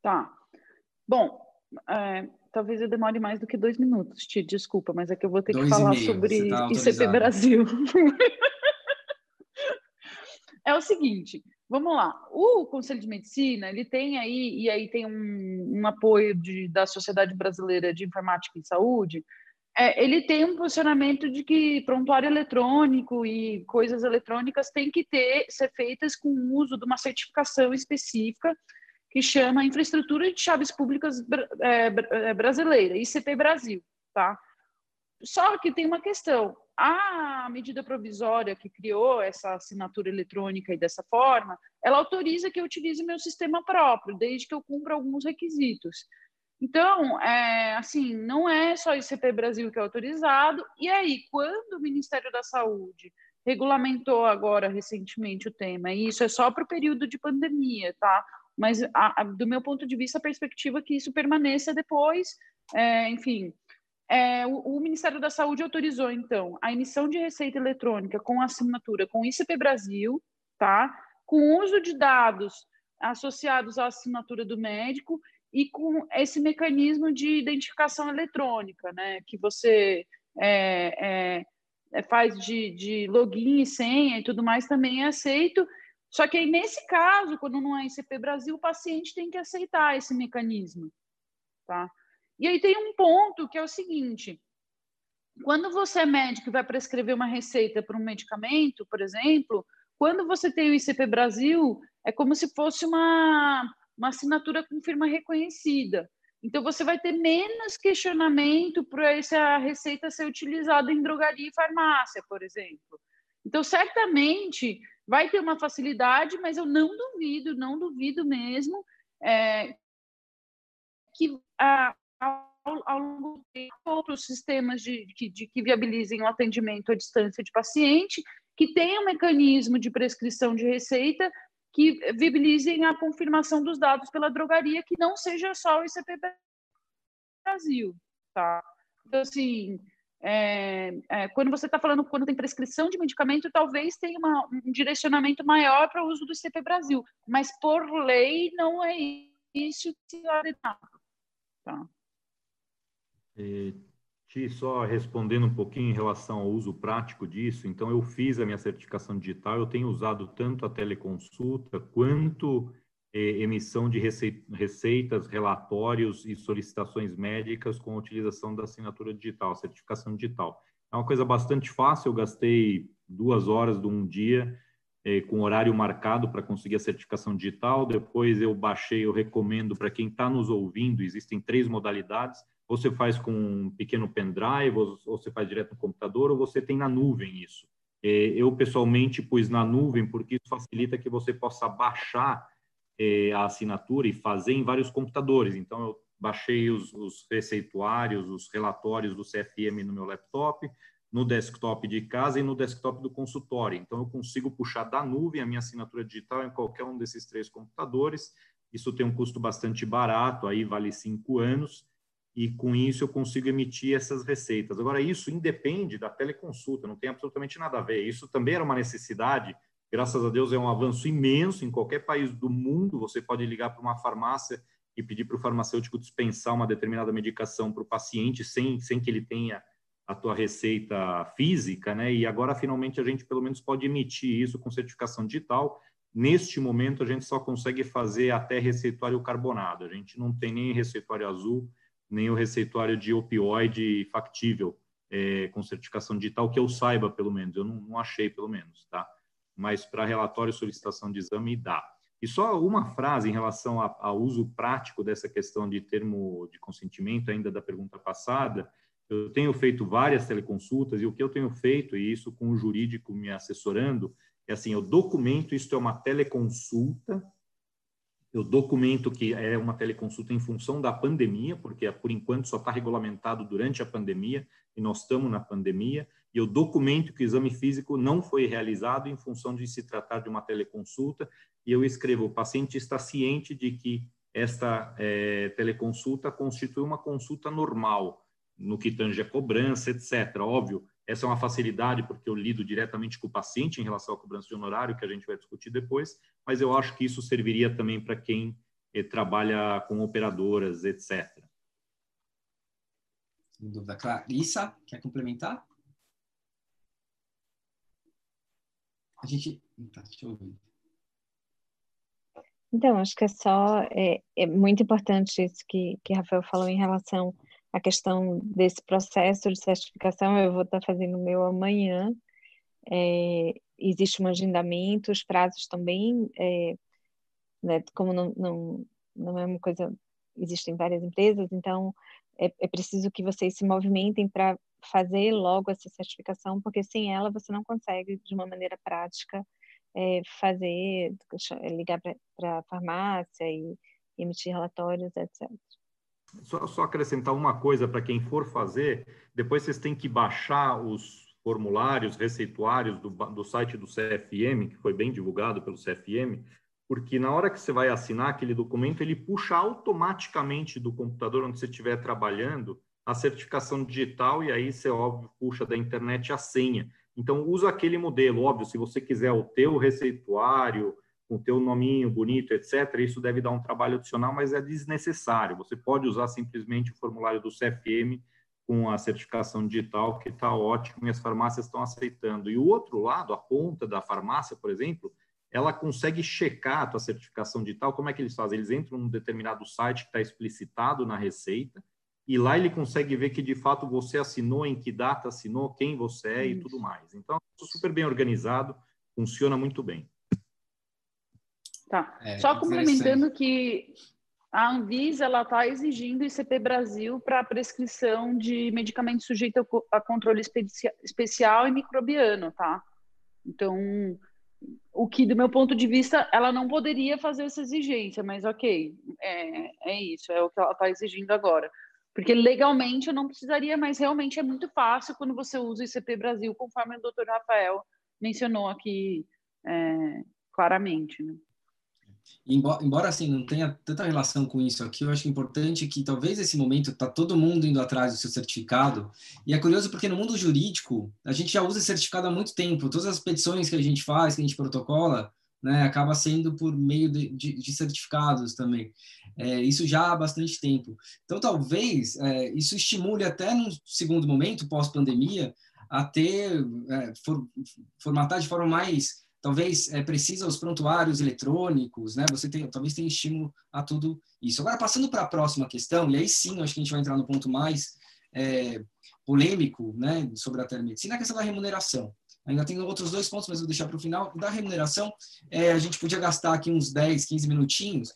[SPEAKER 4] Tá. Bom, é, talvez eu demore mais do que dois minutos, te desculpa, mas é que eu vou ter dois que falar sobre tá ICP Brasil. é o seguinte, vamos lá. O Conselho de Medicina, ele tem aí, e aí tem um, um apoio de, da Sociedade Brasileira de Informática e Saúde, é, ele tem um posicionamento de que prontuário eletrônico e coisas eletrônicas têm que ter, ser feitas com o uso de uma certificação específica que chama Infraestrutura de Chaves Públicas é, é, Brasileira, ICP Brasil, tá? Só que tem uma questão. A medida provisória que criou essa assinatura eletrônica e dessa forma, ela autoriza que eu utilize meu sistema próprio, desde que eu cumpra alguns requisitos. Então, é, assim, não é só ICP Brasil que é autorizado. E aí, quando o Ministério da Saúde regulamentou agora recentemente o tema, e isso é só para o período de pandemia, tá? mas a, a, do meu ponto de vista, a perspectiva é que isso permaneça depois, é, enfim. É, o, o, Ministério da Saúde autorizou, então, a emissão de receita eletrônica com assinatura com ICP Brasil, tá? com uso de dados associados à assinatura do médico e com esse mecanismo de identificação eletrônica, né? que você é, é, é faz de, de login e senha e tudo mais, também é aceito, só que aí, nesse caso, quando não é ICP Brasil, o paciente tem que aceitar esse mecanismo. Tá? E aí tem um ponto que é o seguinte: quando você é médico e vai prescrever uma receita para um medicamento, por exemplo, quando você tem o ICP Brasil, é como se fosse uma, uma assinatura com firma reconhecida. Então, você vai ter menos questionamento para essa receita ser utilizada em drogaria e farmácia, por exemplo. Então, certamente, vai ter uma facilidade, mas eu não duvido, não duvido mesmo é, que a, ao, longo tempo outros sistemas de, de, de, que viabilizem o atendimento à distância de paciente, que tenham um mecanismo de prescrição de receita que viabilizem a confirmação dos dados pela drogaria, que não seja só o ICP Brasil, tá? Então, assim, é, é, quando você está falando, quando tem prescrição de medicamento, talvez tenha uma, um direcionamento maior para o uso do ICP Brasil, mas por lei não é isso que se. Tá.
[SPEAKER 3] E, Ti, só respondendo um pouquinho em relação ao uso prático disso, então eu fiz a minha certificação digital, eu tenho usado tanto a teleconsulta quanto emissão de receitas, relatórios e solicitações médicas com a utilização da assinatura digital, certificação digital. É uma coisa bastante fácil, eu gastei duas horas de um dia eh, com horário marcado para conseguir a certificação digital, depois eu baixei, eu recomendo para quem está nos ouvindo, existem três modalidades, você faz com um pequeno pendrive, ou você faz direto no computador, ou você tem na nuvem isso. Eh, eu, pessoalmente, pus na nuvem, porque isso facilita que você possa baixar eh, a assinatura e fazer em vários computadores. Então, eu baixei os, os receituários, os relatórios do CFM no meu laptop, no desktop de casa e no desktop do consultório. Então, eu consigo puxar da nuvem a minha assinatura digital em qualquer um desses três computadores. Isso tem um custo bastante barato, aí vale cinco anos, e com isso eu consigo emitir essas receitas. Agora, isso independe da teleconsulta, não tem absolutamente nada a ver. Isso também era uma necessidade Graças a Deus é um avanço imenso. Em qualquer país do mundo, você pode ligar para uma farmácia e pedir para o farmacêutico dispensar uma determinada medicação para o paciente sem, sem que ele tenha a tua receita física, né? E agora finalmente a gente pelo menos pode emitir isso com certificação digital. neste momento, a gente só consegue fazer até receituário carbonado. A gente não tem nem receituário azul, nem o receituário de opioide factível é, com certificação digital, que eu saiba, pelo menos. Eu não, não achei, pelo menos, tá? Mas para relatório e solicitação de exame, dá. E só uma frase em relação ao uso prático dessa questão de termo de consentimento, ainda da pergunta passada. Eu tenho feito várias teleconsultas e o que eu tenho feito, e isso com o jurídico me assessorando, é assim: eu documento, isto é uma teleconsulta, eu documento que é uma teleconsulta em função da pandemia, porque por enquanto só está regulamentado durante a pandemia e nós estamos na pandemia, e eu documento que o exame físico não foi realizado em função de se tratar de uma teleconsulta, e eu escrevo: o paciente está ciente de que esta é, teleconsulta constitui uma consulta normal, no que tange a cobrança, etc. Óbvio, essa é uma facilidade, porque eu lido diretamente com o paciente em relação à cobrança de honorário, que a gente vai discutir depois, mas eu acho que isso serviria também para quem eh, trabalha com operadoras, etc.
[SPEAKER 5] Sem dúvida. Clarissa, quer complementar? A gente. Tá, deixa eu ouvir.
[SPEAKER 2] Então, acho que é só. É, é muito importante isso que, que Rafael falou em relação a questão desse processo de certificação, eu vou estar fazendo o meu amanhã. É, existe um agendamento, os prazos também, é, né, como não, não, não é uma coisa, existem várias empresas, então é, é preciso que vocês se movimentem para fazer logo essa certificação, porque sem ela você não consegue, de uma maneira prática, é, fazer, ligar para a farmácia e emitir relatórios, etc.
[SPEAKER 3] Só, só acrescentar uma coisa para quem for fazer, depois vocês têm que baixar os formulários, receituários do, do site do CFM, que foi bem divulgado pelo CFM, porque na hora que você vai assinar aquele documento, ele puxa automaticamente do computador onde você estiver trabalhando a certificação digital e aí você, óbvio, puxa da internet a senha. Então, usa aquele modelo, óbvio, se você quiser o teu receituário, com o teu nominho bonito, etc., isso deve dar um trabalho adicional, mas é desnecessário. Você pode usar simplesmente o formulário do CFM com a certificação digital, que está ótimo e as farmácias estão aceitando. E o outro lado, a ponta da farmácia, por exemplo, ela consegue checar a tua certificação digital. Como é que eles fazem? Eles entram num determinado site que está explicitado na receita, e lá ele consegue ver que de fato você assinou, em que data assinou, quem você é e tudo mais. Então, super bem organizado, funciona muito bem.
[SPEAKER 4] Tá. É, Só complementando que a Anvisa ela está exigindo ICP Brasil para prescrição de medicamentos sujeitos a controle especial e microbiano, tá? Então, o que, do meu ponto de vista, ela não poderia fazer essa exigência, mas ok, é, é isso, é o que ela está exigindo agora. Porque legalmente eu não precisaria, mas realmente é muito fácil quando você usa o ICP Brasil, conforme o doutor Rafael mencionou aqui é, claramente. Né?
[SPEAKER 5] Embora, embora, assim não tenha tanta relação com isso aqui, eu acho importante que talvez esse momento está todo mundo indo atrás do seu certificado e é curioso porque no mundo jurídico a gente já usa certificado há muito tempo. Todas as petições que a gente faz, que a gente protocola, né, acaba sendo por meio de, de, de certificados também. É, isso já há bastante tempo. Então talvez é, isso estimule até no segundo momento pós-pandemia a ter é, for, formatar de forma mais talvez é, precisa os prontuários eletrônicos, né? Você tem, talvez tenha estímulo a tudo isso. Agora, passando para a próxima questão, e aí sim, acho que a gente vai entrar no ponto mais é, polêmico, né, sobre a telemedicina, a questão da remuneração. Ainda tem outros dois pontos, mas vou deixar para o final. Da remuneração, é, a gente podia gastar aqui uns 10, 15 minutinhos.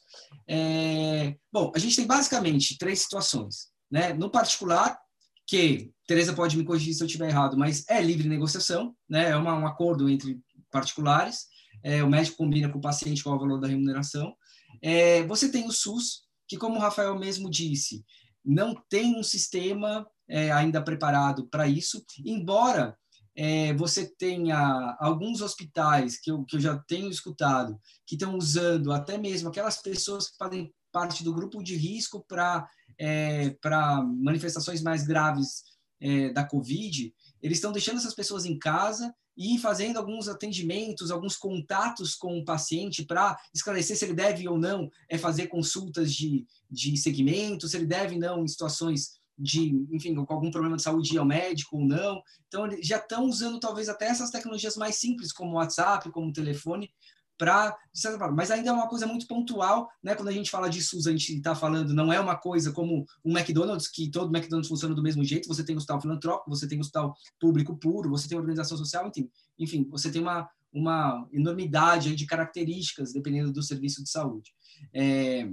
[SPEAKER 5] É, bom, a gente tem basicamente três situações. Né? No particular, que, Tereza pode me corrigir se eu estiver errado, mas é livre negociação, né? é uma, um acordo entre particulares, é, o médico combina com o paciente qual é o valor da remuneração. É, você tem o SUS, que, como o Rafael mesmo disse, não tem um sistema é, ainda preparado para isso, embora é, você tenha alguns hospitais que eu, que eu já tenho escutado que estão usando até mesmo aquelas pessoas que fazem parte do grupo de risco para é, para manifestações mais graves é, da Covid, eles estão deixando essas pessoas em casa e fazendo alguns atendimentos, alguns contatos com o paciente para esclarecer se ele deve ou não é fazer consultas de, de segmento, se ele deve não em situações de, enfim, com algum problema de saúde ir ao médico ou não. Então, já estão usando talvez até essas tecnologias mais simples, como o WhatsApp, como o telefone, para mas ainda é uma coisa muito pontual, né? Quando a gente fala de SUS, a gente está falando não é uma coisa como um McDonald's que todo McDonald's funciona do mesmo jeito. Você tem hospital filantrópico, você tem hospital público puro, você tem organização social, enfim, enfim, você tem uma uma enormidade de características dependendo do serviço de saúde. É,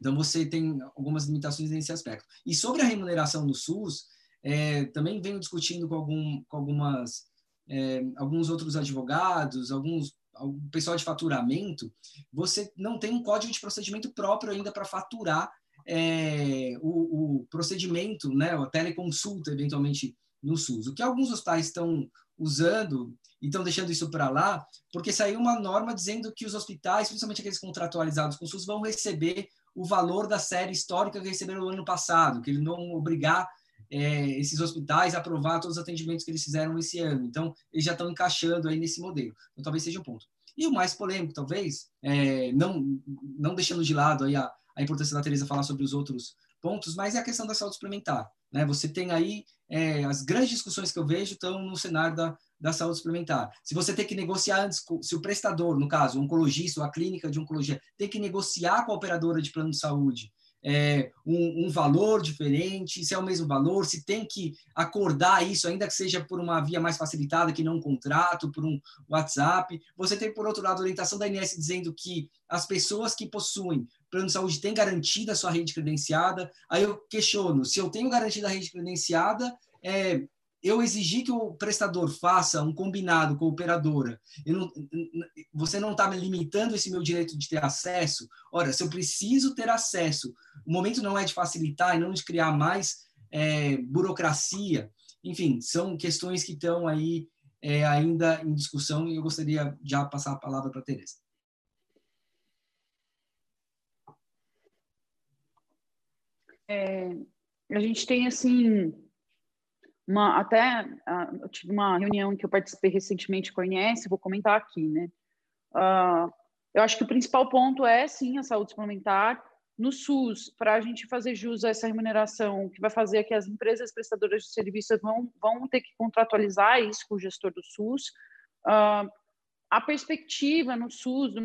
[SPEAKER 5] então você tem algumas limitações nesse aspecto. E sobre a remuneração do SUS, é, também venho discutindo com, algum, com algumas é, alguns outros advogados, alguns o pessoal de faturamento, você não tem um código de procedimento próprio ainda para faturar é, o, o, procedimento, né, a teleconsulta, eventualmente, no SUS. O que alguns hospitais estão usando e estão deixando isso para lá, porque saiu uma norma dizendo que os hospitais, principalmente aqueles contratualizados com o SUS, vão receber o valor da série histórica que receberam no ano passado, que eles vão obrigar é, esses hospitais aprovar todos os atendimentos que eles fizeram esse ano. Então, eles já estão encaixando aí nesse modelo. Então, talvez seja um ponto. E o mais polêmico, talvez, é, não, não deixando de lado aí a, a importância da Teresa falar sobre os outros pontos, mas é a questão da saúde suplementar. Né? Você tem aí é, as grandes discussões que eu vejo estão no cenário da, da saúde suplementar. Se você tem que negociar antes, se o prestador, no caso, o oncologista ou a clínica de oncologia, tem que negociar com a operadora de plano de saúde é, um, um, valor diferente, se é o mesmo valor, se tem que acordar isso, ainda que seja por uma via mais facilitada, que não um contrato, por um WhatsApp. Você tem, por outro lado, a orientação da INS dizendo que as pessoas que possuem plano de saúde têm garantida a sua rede credenciada. Aí eu questiono, se eu tenho garantida a rede credenciada, é, eu exigir que o prestador faça um combinado com a operadora, não, você não está me limitando esse meu direito de ter acesso? Ora, se eu preciso ter acesso, o momento não é de facilitar e não de criar mais é, burocracia. Enfim, são questões que estão aí é, ainda em discussão e eu gostaria já passar a palavra para a Tereza.
[SPEAKER 4] É, a gente tem assim uma, até uh, eu tive uma reunião que eu participei recentemente com a Inés, vou comentar aqui, né? Uh, eu acho que o principal ponto é, sim, a saúde suplementar. No SUS, para a gente fazer jus a essa remuneração, que vai fazer que as empresas prestadoras de serviços vão, vão ter que contratualizar isso com o gestor do SUS. Uh, a perspectiva no SUS, do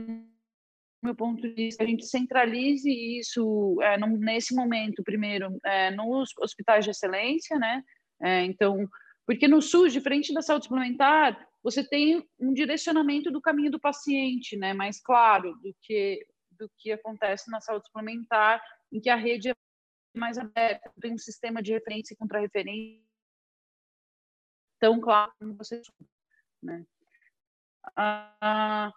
[SPEAKER 4] meu ponto de vista, a gente centralize isso é, no, nesse momento, primeiro, é, nos hospitais de excelência, né? É, então, porque no SUS, diferente da saúde suplementar, você tem um direcionamento do caminho do paciente, né, mais claro do que do que acontece na saúde suplementar, em que a rede é mais aberta, tem um sistema de referência e contra-referência tão claro como você, né? A,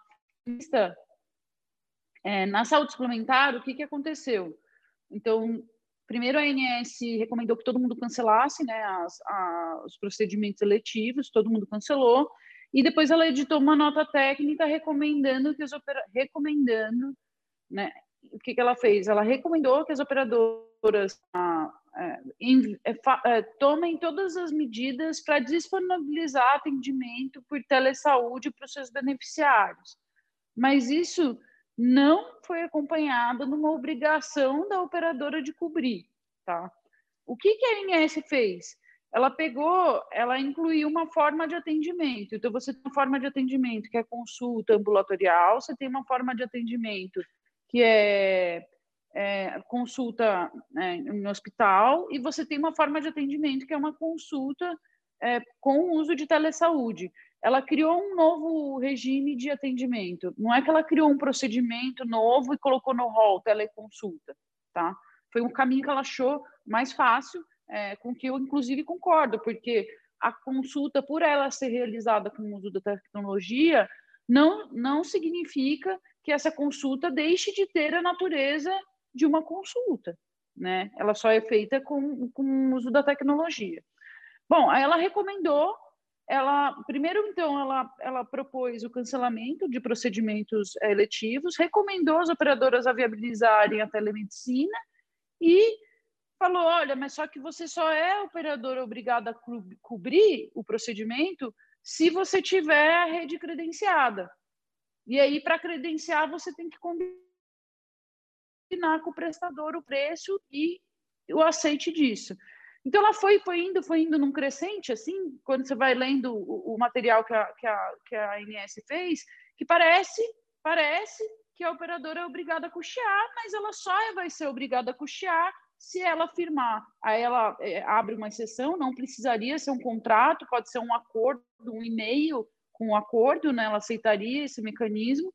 [SPEAKER 4] é, na saúde suplementar, o que que aconteceu? Então, Primeiro, a ANS recomendou que todo mundo cancelasse né, as, a, os procedimentos eletivos, todo mundo cancelou, e depois ela editou uma nota técnica recomendando que os opera... recomendando, né, o que, que ela fez? Ela recomendou que as operadoras ah, é, é, é, tomem todas as medidas para disponibilizar atendimento por telesaúde para os seus beneficiários. Mas isso não foi acompanhada numa obrigação da operadora de cobrir, tá? O que, que a ANS fez? Ela pegou, ela incluiu uma forma de atendimento. Então, você tem uma forma de atendimento que é consulta ambulatorial, você tem uma forma de atendimento que é, é consulta é, no hospital, e você tem uma forma de atendimento que é uma consulta é, com uso de telesaúde ela criou um novo regime de atendimento. Não é que ela criou um procedimento novo e colocou no rol teleconsulta, tá? Foi um caminho que ela achou mais fácil, é, com que eu inclusive concordo, porque a consulta, por ela ser realizada com o uso da tecnologia, não, não significa que essa consulta deixe de ter a natureza de uma consulta, né? Ela só é feita com, com o uso da tecnologia. Bom, ela recomendou ela primeiro então ela, ela propôs o cancelamento de procedimentos eh, eletivos, recomendou as operadoras a viabilizarem a telemedicina e falou, olha, mas só que você só é operadora obrigada a cobrir o procedimento se você tiver a rede credenciada. E aí para credenciar você tem que combinar com o prestador o preço e o aceite disso. Então ela foi, foi indo, foi indo num crescente, assim, quando você vai lendo o, o material que a, que, a, que a INS fez, que parece parece que a operadora é obrigada a custear, mas ela só vai ser obrigada a custear se ela firmar. Aí ela é, abre uma exceção, não precisaria ser um contrato, pode ser um acordo, um e-mail com um acordo, né? ela aceitaria esse mecanismo,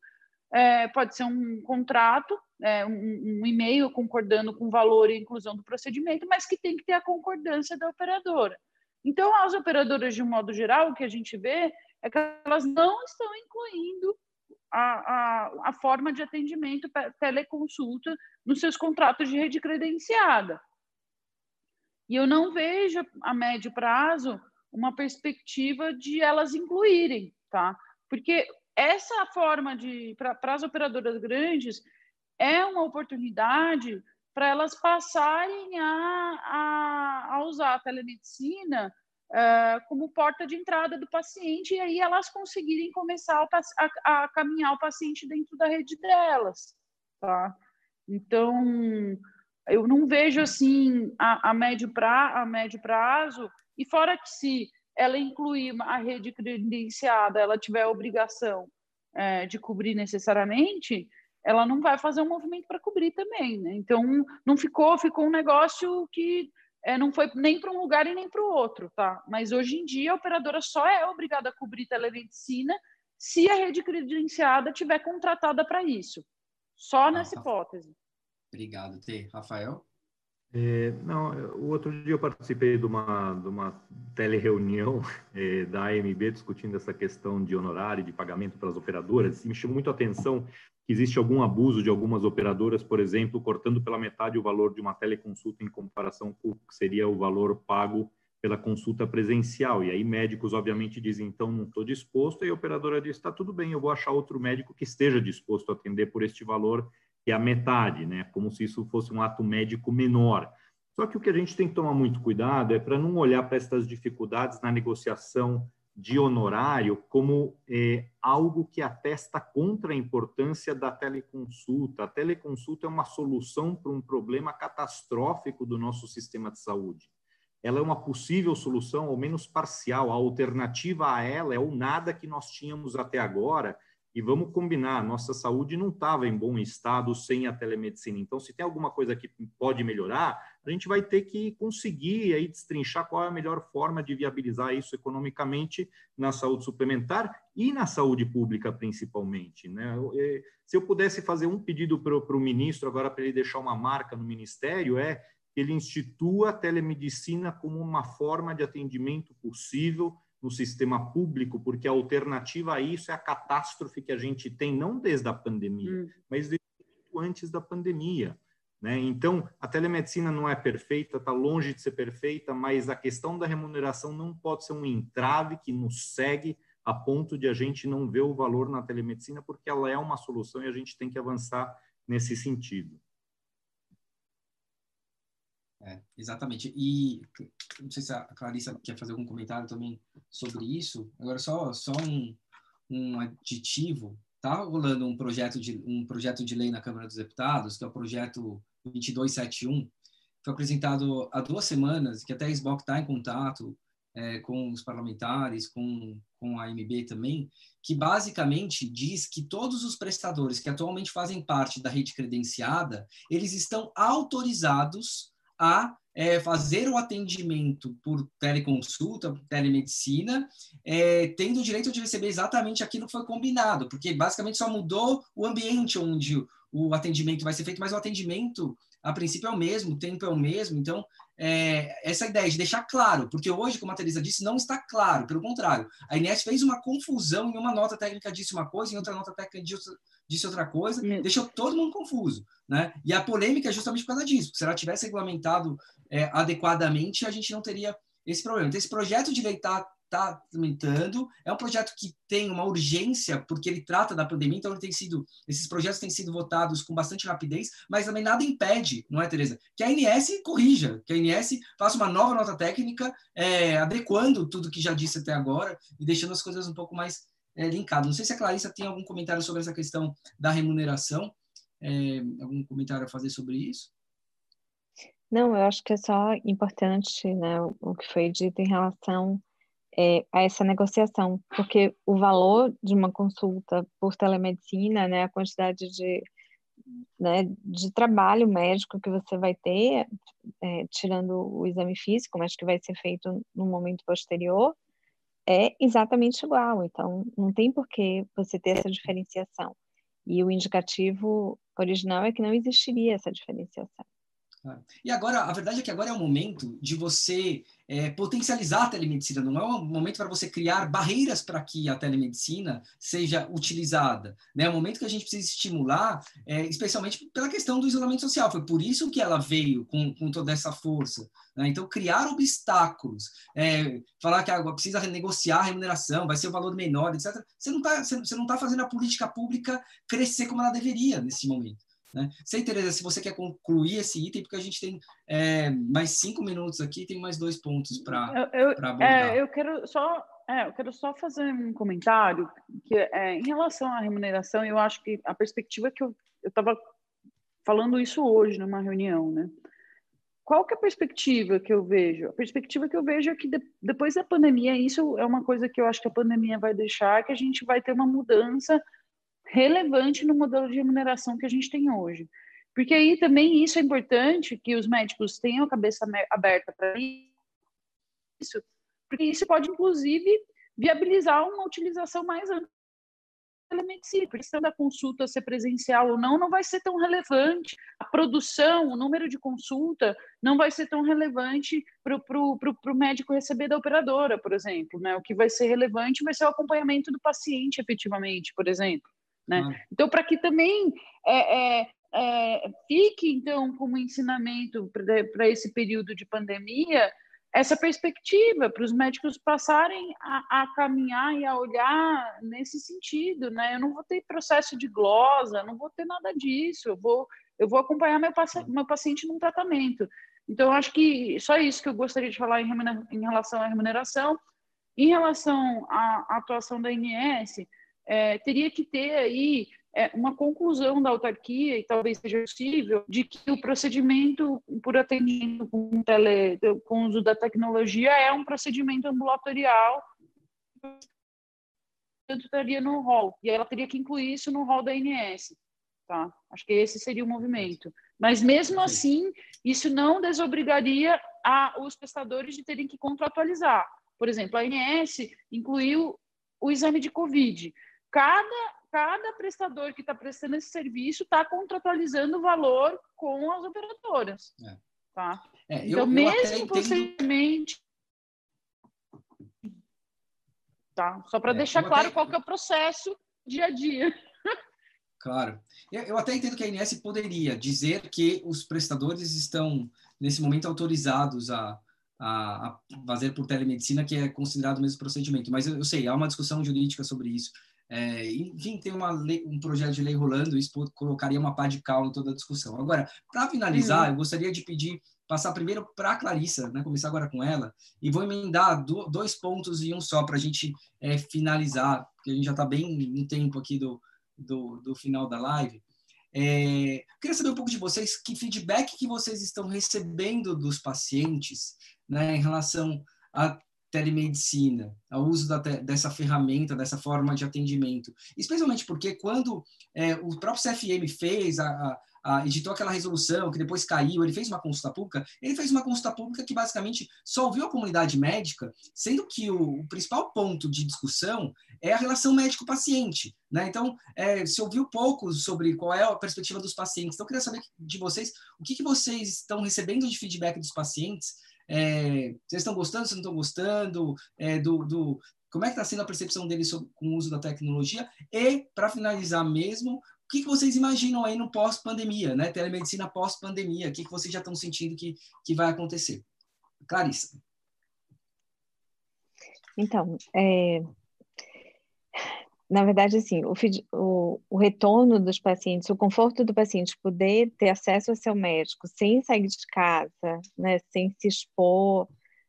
[SPEAKER 4] é, pode ser um contrato, é, um, um, e-mail concordando com o valor e inclusão do procedimento, mas que tem que ter a concordância da operadora. Então, as operadoras, de um modo geral, o que a gente vê é que elas não estão incluindo a, a, a forma de atendimento teleconsulta nos seus contratos de rede credenciada. E eu não vejo a médio prazo uma perspectiva de elas incluírem, tá? Porque essa forma de para as operadoras grandes é uma oportunidade para elas passarem a, a, a usar a telemedicina uh, como porta de entrada do paciente e aí elas conseguirem começar a, a, caminhar o paciente dentro da rede delas, tá? Então, eu não vejo assim a, a, médio, pra, a médio prazo, e fora que se ela incluir a rede credenciada, ela tiver a obrigação é, de cobrir necessariamente, ela não vai fazer um movimento para cobrir também, né? Então, não ficou, ficou um negócio que é, não foi nem para um lugar e nem para o outro, tá? Mas hoje em dia a operadora só é obrigada a cobrir telemedicina se a rede credenciada tiver contratada para isso. Só ah, nessa hipótese.
[SPEAKER 5] Obrigado, T. Rafael?
[SPEAKER 3] É, não, o outro dia eu participei de uma, de uma telereunião é, da AMB discutindo essa questão de honorário, de pagamento para as operadoras, e me chamou muito a atenção que existe algum abuso de algumas operadoras, por exemplo, cortando pela metade o valor de uma teleconsulta em comparação com o que seria o valor pago pela consulta presencial. E aí médicos, obviamente, dizem, então, não estou disposto, e a operadora diz, está tudo bem, eu vou achar outro médico que esteja disposto a atender por este valor, é a metade, né? Como se isso fosse um ato médico menor. Só que o que a gente tem que tomar muito cuidado é para não olhar para essas dificuldades na negociação de honorário como é, algo que atesta contra a importância da teleconsulta. A teleconsulta é uma solução para um problema catastrófico do nosso sistema de saúde. Ela é uma possível solução, ao menos parcial. A alternativa a ela é o nada que nós tínhamos até agora, e vamos combinar, nossa saúde não estava em bom estado sem a telemedicina. Então, se tem alguma coisa que pode melhorar, a gente vai ter que conseguir aí destrinchar qual é a melhor forma de viabilizar isso economicamente na saúde suplementar e na saúde pública, principalmente. Né? É, se eu pudesse fazer um pedido para o ministro, agora para ele deixar uma marca no ministério, é que ele institua a telemedicina como uma forma de atendimento possível no sistema público, porque a alternativa a isso é a catástrofe que a gente tem, não desde a pandemia, hum. mas desde antes da pandemia. Né? Então, a telemedicina não é perfeita, está longe de ser perfeita, mas a questão da remuneração não pode ser um entrave que nos segue a ponto de a gente não ver o valor na telemedicina, porque ela é uma solução e a gente tem que avançar nesse sentido.
[SPEAKER 5] É, exatamente. E não sei se a Clarissa quer fazer algum comentário também sobre isso. Agora, só, só um, um aditivo. Está rolando um projeto, de, um projeto de lei na Câmara dos Deputados, que é o projeto 2271, foi apresentado há duas semanas, que até a SBOC está em contato é, com os parlamentares, com, com a AMB também, que basicamente diz que todos os prestadores que atualmente fazem parte da rede credenciada, eles estão autorizados a é, fazer o atendimento por teleconsulta, por telemedicina, é, tendo o direito de receber exatamente aquilo que foi combinado, porque basicamente só mudou o ambiente onde o atendimento vai ser feito, mas o atendimento, a princípio, é o mesmo, o tempo é o mesmo. Então, é, essa ideia de deixar claro, porque hoje, como a Teresa disse, não está claro, pelo contrário. A Inés fez uma confusão, em uma nota técnica disse uma coisa, em outra nota técnica disse, disse outra coisa, deixou todo mundo confuso. Né? E a polêmica é justamente por causa disso, se ela tivesse regulamentado é, adequadamente, a gente não teria esse problema. Então, esse projeto de lei está está tramitando. É um projeto que tem uma urgência, porque ele trata da pandemia, então ele tem sido, esses projetos têm sido votados com bastante rapidez, mas também nada impede, não é, Tereza? Que a INS corrija, que a INS faça uma nova nota técnica, é, adequando tudo que já disse até agora e deixando as coisas um pouco mais é, linkadas. Não sei se a Clarissa tem algum comentário sobre essa questão da remuneração, é, algum comentário a fazer sobre isso?
[SPEAKER 2] Não, eu acho que é só importante né, o que foi dito em relação é, a essa negociação, porque o valor de uma consulta por telemedicina, né, a quantidade de, né, de trabalho médico que você vai ter, é, tirando o exame físico, mas que vai ser feito no momento posterior, é exatamente igual. Então, não tem por que você ter essa diferenciação. E o indicativo original é que não existiria essa diferenciação.
[SPEAKER 5] E agora, a verdade é que agora é o momento de você é, potencializar a telemedicina, não é um momento para você criar barreiras para que a telemedicina seja utilizada. Né? É um momento que a gente precisa estimular, é, especialmente pela questão do isolamento social. Foi por isso que ela veio com, com toda essa força. Né? Então, criar obstáculos, é, falar que agora precisa renegociar a remuneração, vai ser o um valor menor, etc. Você não está tá fazendo a política pública crescer como ela deveria nesse momento. Né? Sei, Tereza, se você quer concluir esse item, porque a gente tem é, mais cinco minutos aqui, tem mais dois pontos para abordar.
[SPEAKER 4] É, eu quero só é, eu quero só fazer um comentário que é, em relação à remuneração, eu acho que a perspectiva que eu estava falando isso hoje numa reunião, né? Qual que é a perspectiva que eu vejo? A perspectiva que eu vejo é que de, depois da pandemia, isso é uma coisa que eu acho que a pandemia vai deixar, que a gente vai ter uma mudança relevante no modelo de remuneração que a gente tem hoje. Porque aí também isso é importante que os médicos tenham a cabeça aberta para isso, porque isso pode, inclusive, viabilizar uma utilização mais ampla da medicina. A questão da consulta ser presencial ou não não vai ser tão relevante. A produção, o número de consulta não vai ser tão relevante para o médico receber da operadora, por exemplo. Né? O que vai ser relevante vai ser o acompanhamento do paciente, efetivamente, por exemplo. Né? Ah. Então, para que também é, é, é, fique, então, como ensinamento para esse período de pandemia, essa perspectiva para os médicos passarem a, a, caminhar e a olhar nesse sentido, né? Eu não vou ter processo de glosa, não vou ter nada disso, eu vou, eu vou acompanhar meu, paci meu paciente num tratamento. Então, acho que só isso que eu gostaria de falar em, em relação à remuneração. Em relação à atuação da INS, é, teria que ter aí é, uma conclusão da autarquia, e talvez seja possível, de que o procedimento por atendimento com, tele, com uso da tecnologia é um procedimento ambulatorial, portanto, estaria no rol, e ela teria que incluir isso no rol da ANS. Tá? Acho que esse seria o movimento. Mas, mesmo assim, isso não desobrigaria a, os prestadores de terem que contratualizar. Por exemplo, a ANS incluiu o exame de Covid cada, cada prestador que está prestando esse serviço está contratualizando o valor com as operadoras. É. Tá? É, então, eu, mesmo posteriormente. Tá? Só para é, deixar claro até... qual que é o processo dia a dia.
[SPEAKER 5] Claro. Eu até entendo que a INS poderia dizer que os prestadores estão, nesse momento, autorizados a, a, a fazer por telemedicina, que é considerado o mesmo procedimento. Mas eu, eu sei, há uma discussão jurídica sobre isso. É, enfim, tem uma lei, um projeto de lei rolando, isso colocaria uma pá de cal em toda a discussão. Agora, para finalizar, uhum. eu gostaria de pedir, passar primeiro para a Clarissa, né, começar agora com ela, e vou emendar do, dois pontos e um só para a gente é, finalizar, porque a gente já está bem no tempo aqui do, do, do final da live. É, queria saber um pouco de vocês, que feedback que vocês estão recebendo dos pacientes né, em relação a telemedicina, ao uso da, dessa ferramenta, dessa forma de atendimento. Especialmente porque quando é, o próprio CFM fez, a, a, a, editou aquela resolução que depois caiu, ele fez uma consulta pública, ele fez uma consulta pública que basicamente só ouviu a comunidade médica, sendo que o, o principal ponto de discussão é a relação médico-paciente. Né? Então, é, se ouviu pouco sobre qual é a perspectiva dos pacientes. Então, eu queria saber de vocês o que, que vocês estão recebendo de feedback dos pacientes é, vocês estão gostando, vocês não estão gostando? É, do, do, como é que está sendo a percepção deles sobre, com o uso da tecnologia? E, para finalizar mesmo, o que, que vocês imaginam aí no pós-pandemia, né? Telemedicina pós-pandemia, o que, que vocês já estão sentindo que, que vai acontecer? Clarissa.
[SPEAKER 2] Então, é, na verdade, assim, o, o, o, retorno dos pacientes, o conforto do paciente poder ter acesso ao seu médico sem sair de casa, né, sem se expor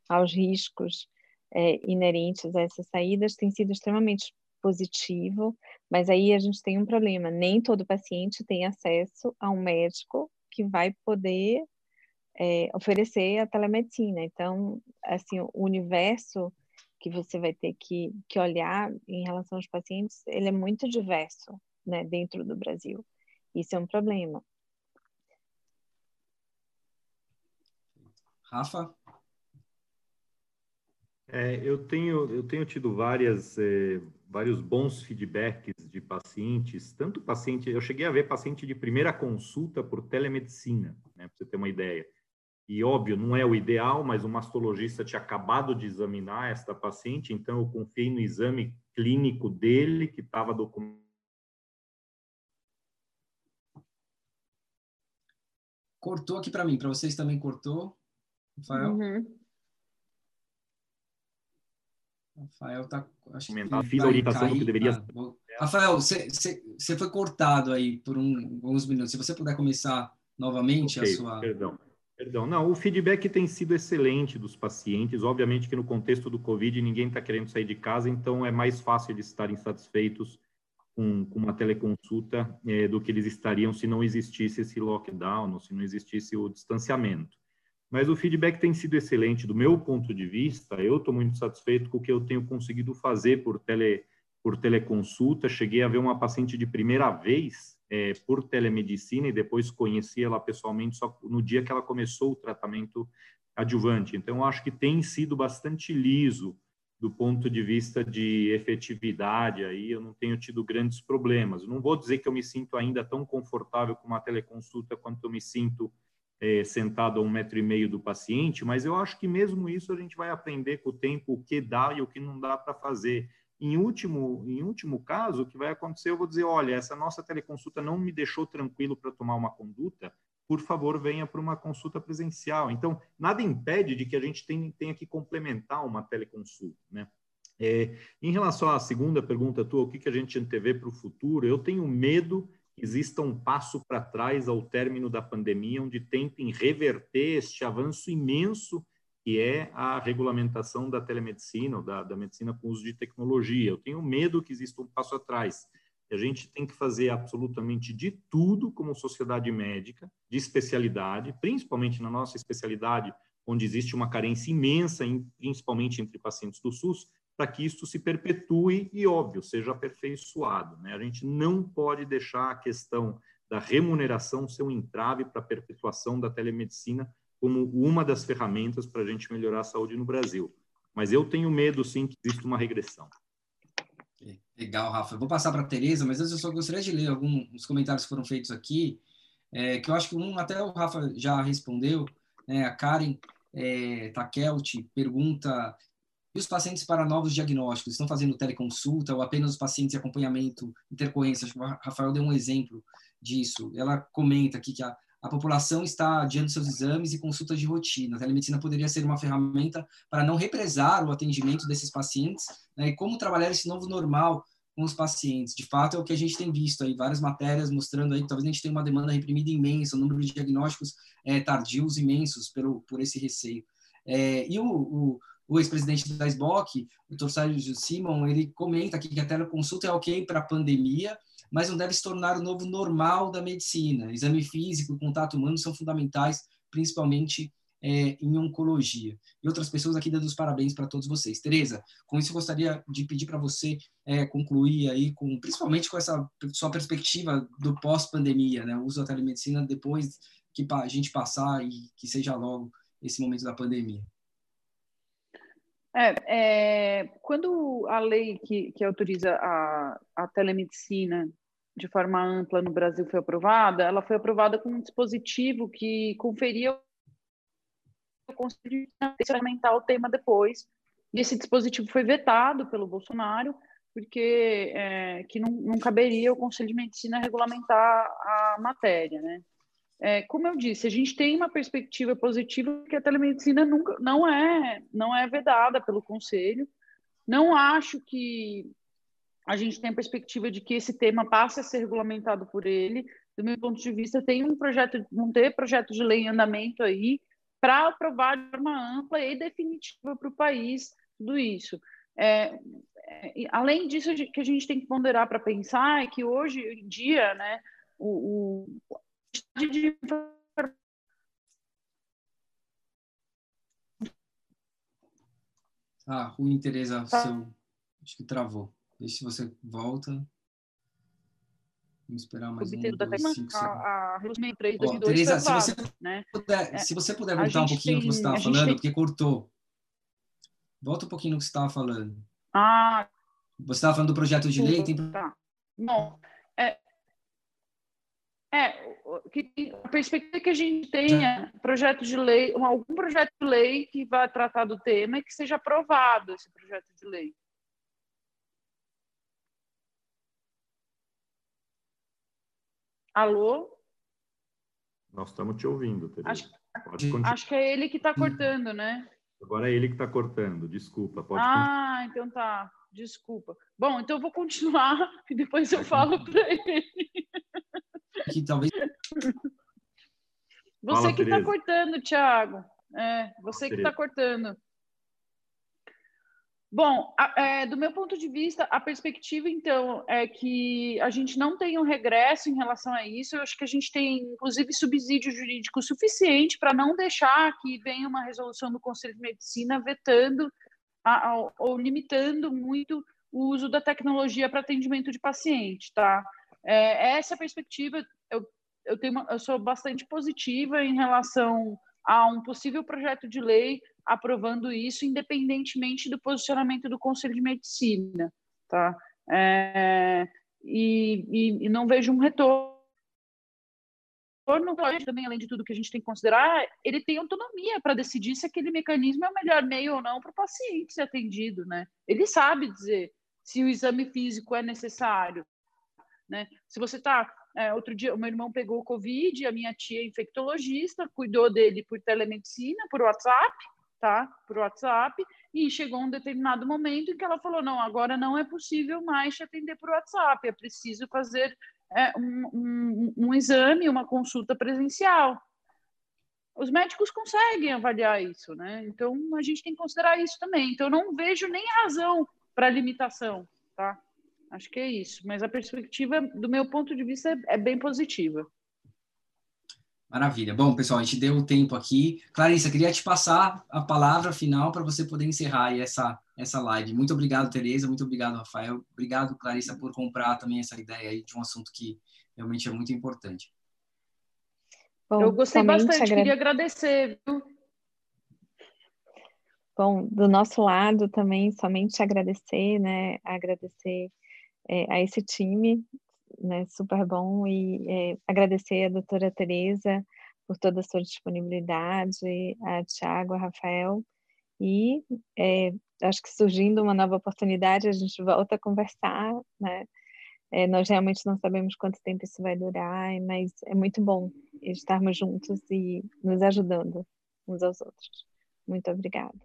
[SPEAKER 2] aos riscos é, inerentes a essas saídas, tem sido extremamente positivo, mas aí a gente tem um problema, nem todo paciente tem acesso a um médico que vai poder é, oferecer a telemedicina. Então, assim, o universo que você vai ter que, que olhar em relação aos pacientes, ele é muito diverso, né, dentro do Brasil. Isso é um problema.
[SPEAKER 5] Rafa?
[SPEAKER 3] É, eu, tenho, eu tenho tido várias, é, vários bons feedbacks de pacientes, tanto paciente, eu cheguei a ver paciente de primeira consulta por telemedicina, né, para você ter uma ideia. E óbvio, não é o ideal, mas o mastologista tinha acabado de examinar esta paciente, então eu confiei no exame clínico dele, que estava documentado.
[SPEAKER 5] Cortou aqui para mim, para vocês também cortou, Rafael? Uhum. Rafael tá. Acho que
[SPEAKER 3] Fiz a orientação cair. que deveria. Ah,
[SPEAKER 5] Rafael, você foi cortado aí por um, alguns minutos. Se você puder começar novamente okay, a sua.
[SPEAKER 3] Perdão. Perdão. Não, o feedback tem sido excelente dos pacientes. Obviamente que no contexto do Covid ninguém está querendo sair de casa, então é mais fácil eles estarem satisfeitos com, com uma teleconsulta é, do que eles estariam se não existisse esse lockdown, ou se não existisse o distanciamento. Mas o feedback tem sido excelente do meu ponto de vista. Eu estou muito satisfeito com o que eu tenho conseguido fazer por, tele, por teleconsulta. Cheguei a ver uma paciente de primeira vez é, por telemedicina e depois conheci ela pessoalmente só no dia que ela começou o tratamento adjuvante. Então, acho que tem sido bastante liso do ponto de vista de efetividade. Aí eu não tenho tido grandes problemas. não vou dizer que eu me sinto ainda tão confortável com uma teleconsulta quanto eu me sinto é, sentado a um metro e meio do paciente, mas eu acho que mesmo isso a gente vai aprender com o tempo o que dá e o que não dá para fazer. Em último, em último caso, o que vai acontecer, eu vou dizer, olha, essa nossa teleconsulta não me deixou tranquilo para tomar uma conduta, por favor, venha para uma consulta presencial. Então, nada impede de que a gente tenha, que complementar uma teleconsulta, né? É, em relação à segunda pergunta tua, o que, que a gente antevê para o futuro, eu tenho medo exista um passo para trás ao término da pandemia, onde tentem reverter este avanço imenso que é a regulamentação da telemedicina, ou da, da medicina com uso de tecnologia. Eu tenho medo que exista um passo atrás. A gente tem que fazer absolutamente de tudo como sociedade médica, de especialidade, principalmente na nossa especialidade, onde existe uma carência imensa, principalmente entre pacientes do SUS, para que isto se perpetue e, óbvio, seja aperfeiçoado. Né? A gente não pode deixar a questão da remuneração ser um entrave para a perpetuação da telemedicina como uma das ferramentas para a gente melhorar a saúde no Brasil. Mas eu tenho medo, sim, que exista uma regressão.
[SPEAKER 5] Legal, Rafa. Eu vou passar para a Tereza, mas antes eu só gostaria de ler alguns comentários que foram feitos aqui, é, que eu acho que um até o Rafa já respondeu. Né? A Karen é, Takelt pergunta e os pacientes para novos diagnósticos estão fazendo teleconsulta ou apenas os pacientes de acompanhamento, intercorrência? Acho que o Rafael deu um exemplo disso. Ela comenta aqui que a, a população está adiando seus exames e consultas de rotina. A telemedicina poderia ser uma ferramenta para não represar o atendimento desses pacientes né, e como trabalhar esse novo normal com os pacientes. De fato, é o que a gente tem visto aí, várias matérias mostrando aí que talvez a gente tenha uma demanda reprimida imensa, um número de diagnósticos é, tardios imensos pelo, por esse receio. É, e o, o, o ex-presidente da SBOC, o Dr. Sérgio Simon, ele comenta aqui que a teleconsulta é ok para a pandemia, mas não deve se tornar o novo normal da medicina. Exame físico contato humano são fundamentais, principalmente é, em oncologia. E outras pessoas aqui dando os parabéns para todos vocês. Tereza, com isso eu gostaria de pedir para você é, concluir aí, com, principalmente com essa sua perspectiva do pós-pandemia, né? o uso da telemedicina depois que a gente passar e que seja logo esse momento da pandemia.
[SPEAKER 4] É, é, quando a lei que, que autoriza a, a telemedicina de forma ampla no Brasil foi aprovada, ela foi aprovada com um dispositivo que conferia o Conselho de aumentar o tema depois. E esse dispositivo foi vetado pelo Bolsonaro, porque é, que não, não caberia o Conselho de Medicina regulamentar a matéria, né? É, como eu disse, a gente tem uma perspectiva positiva que a telemedicina nunca, não é não é vedada pelo conselho. Não acho que a gente tem a perspectiva de que esse tema passe a ser regulamentado por ele. Do meu ponto de vista, tem um projeto, não ter projeto de lei em andamento aí para aprovar de forma ampla e definitiva para o país tudo isso. É, é, além disso, que a gente tem que ponderar para pensar é que hoje em dia, né, o, o de
[SPEAKER 5] Ah, ruim, Tereza, tá. seu... acho que travou. Deixa se você volta. Vamos esperar mais um, dois, cinco a, a, oh, Tereza, se você, né? puder, é, se você puder voltar um pouquinho no que você estava falando, tem... porque cortou. Volta um pouquinho no que você estava falando.
[SPEAKER 4] Ah.
[SPEAKER 5] Você estava falando do projeto de lei? Tem...
[SPEAKER 4] Tá. Bom, é, é, a perspectiva é que a gente tenha projeto de lei, algum projeto de lei que vá tratar do tema e que seja aprovado esse projeto de lei. Alô?
[SPEAKER 3] Nós estamos te ouvindo, Tereza.
[SPEAKER 4] Acho, acho que é ele que está cortando, né?
[SPEAKER 3] Agora é ele que está cortando, desculpa. Pode
[SPEAKER 4] ah, continuar. então tá. Desculpa. Bom, então eu vou continuar e depois eu falo para ele.
[SPEAKER 5] Que talvez.
[SPEAKER 4] Você Fala, que está cortando, Thiago. É, você que está cortando. Bom, é, do meu ponto de vista, a perspectiva, então, é que a gente não tem um regresso em relação a isso. Eu acho que a gente tem, inclusive, subsídio jurídico suficiente para não deixar que venha uma resolução do Conselho de Medicina vetando a, a, ou limitando muito o uso da tecnologia para atendimento de paciente, tá? É, essa perspectiva, eu, eu, tenho eu sou bastante positiva em relação a um possível projeto de lei aprovando isso, independentemente do posicionamento do Conselho de Medicina, tá? É, e, e, e, não vejo um retorno. Também, além de tudo que a gente tem que considerar, ele tem autonomia para decidir se aquele mecanismo é o melhor meio ou não para o paciente ser atendido, né? Ele sabe dizer se o exame físico é necessário, né? Se você está é, outro dia, o meu irmão pegou Covid, a minha tia é infectologista, cuidou dele por telemedicina, por WhatsApp, tá? Por WhatsApp, e chegou um determinado momento em que ela falou: não, agora não é possível mais te atender por WhatsApp, é preciso fazer é, um, um, um exame, uma consulta presencial. Os médicos conseguem avaliar isso, né? Então a gente tem que considerar isso também. Então não vejo nem razão para limitação, tá? Acho que é isso. Mas a perspectiva, do meu ponto de vista, é, bem positiva.
[SPEAKER 5] Maravilha. Bom, pessoal, a gente deu o tempo aqui. Clarissa, queria te passar a palavra final para você poder encerrar essa, essa live. Muito obrigado, Tereza. Muito obrigado, Rafael. Obrigado, Clarissa, por comprar também essa ideia aí de um assunto que realmente é muito importante.
[SPEAKER 4] Bom, Eu gostei bastante, agrade... queria agradecer. Viu?
[SPEAKER 2] Bom, do nosso lado também, somente agradecer, né? Agradecer é, a esse time né, super bom e é, agradecer a doutora Tereza por toda a sua disponibilidade, a Tiago, a Rafael, e é, acho que surgindo uma nova oportunidade, a gente volta a conversar, né? É, nós realmente não sabemos quanto tempo isso vai durar, mas é muito bom estarmos juntos e nos ajudando uns aos outros. Muito obrigada.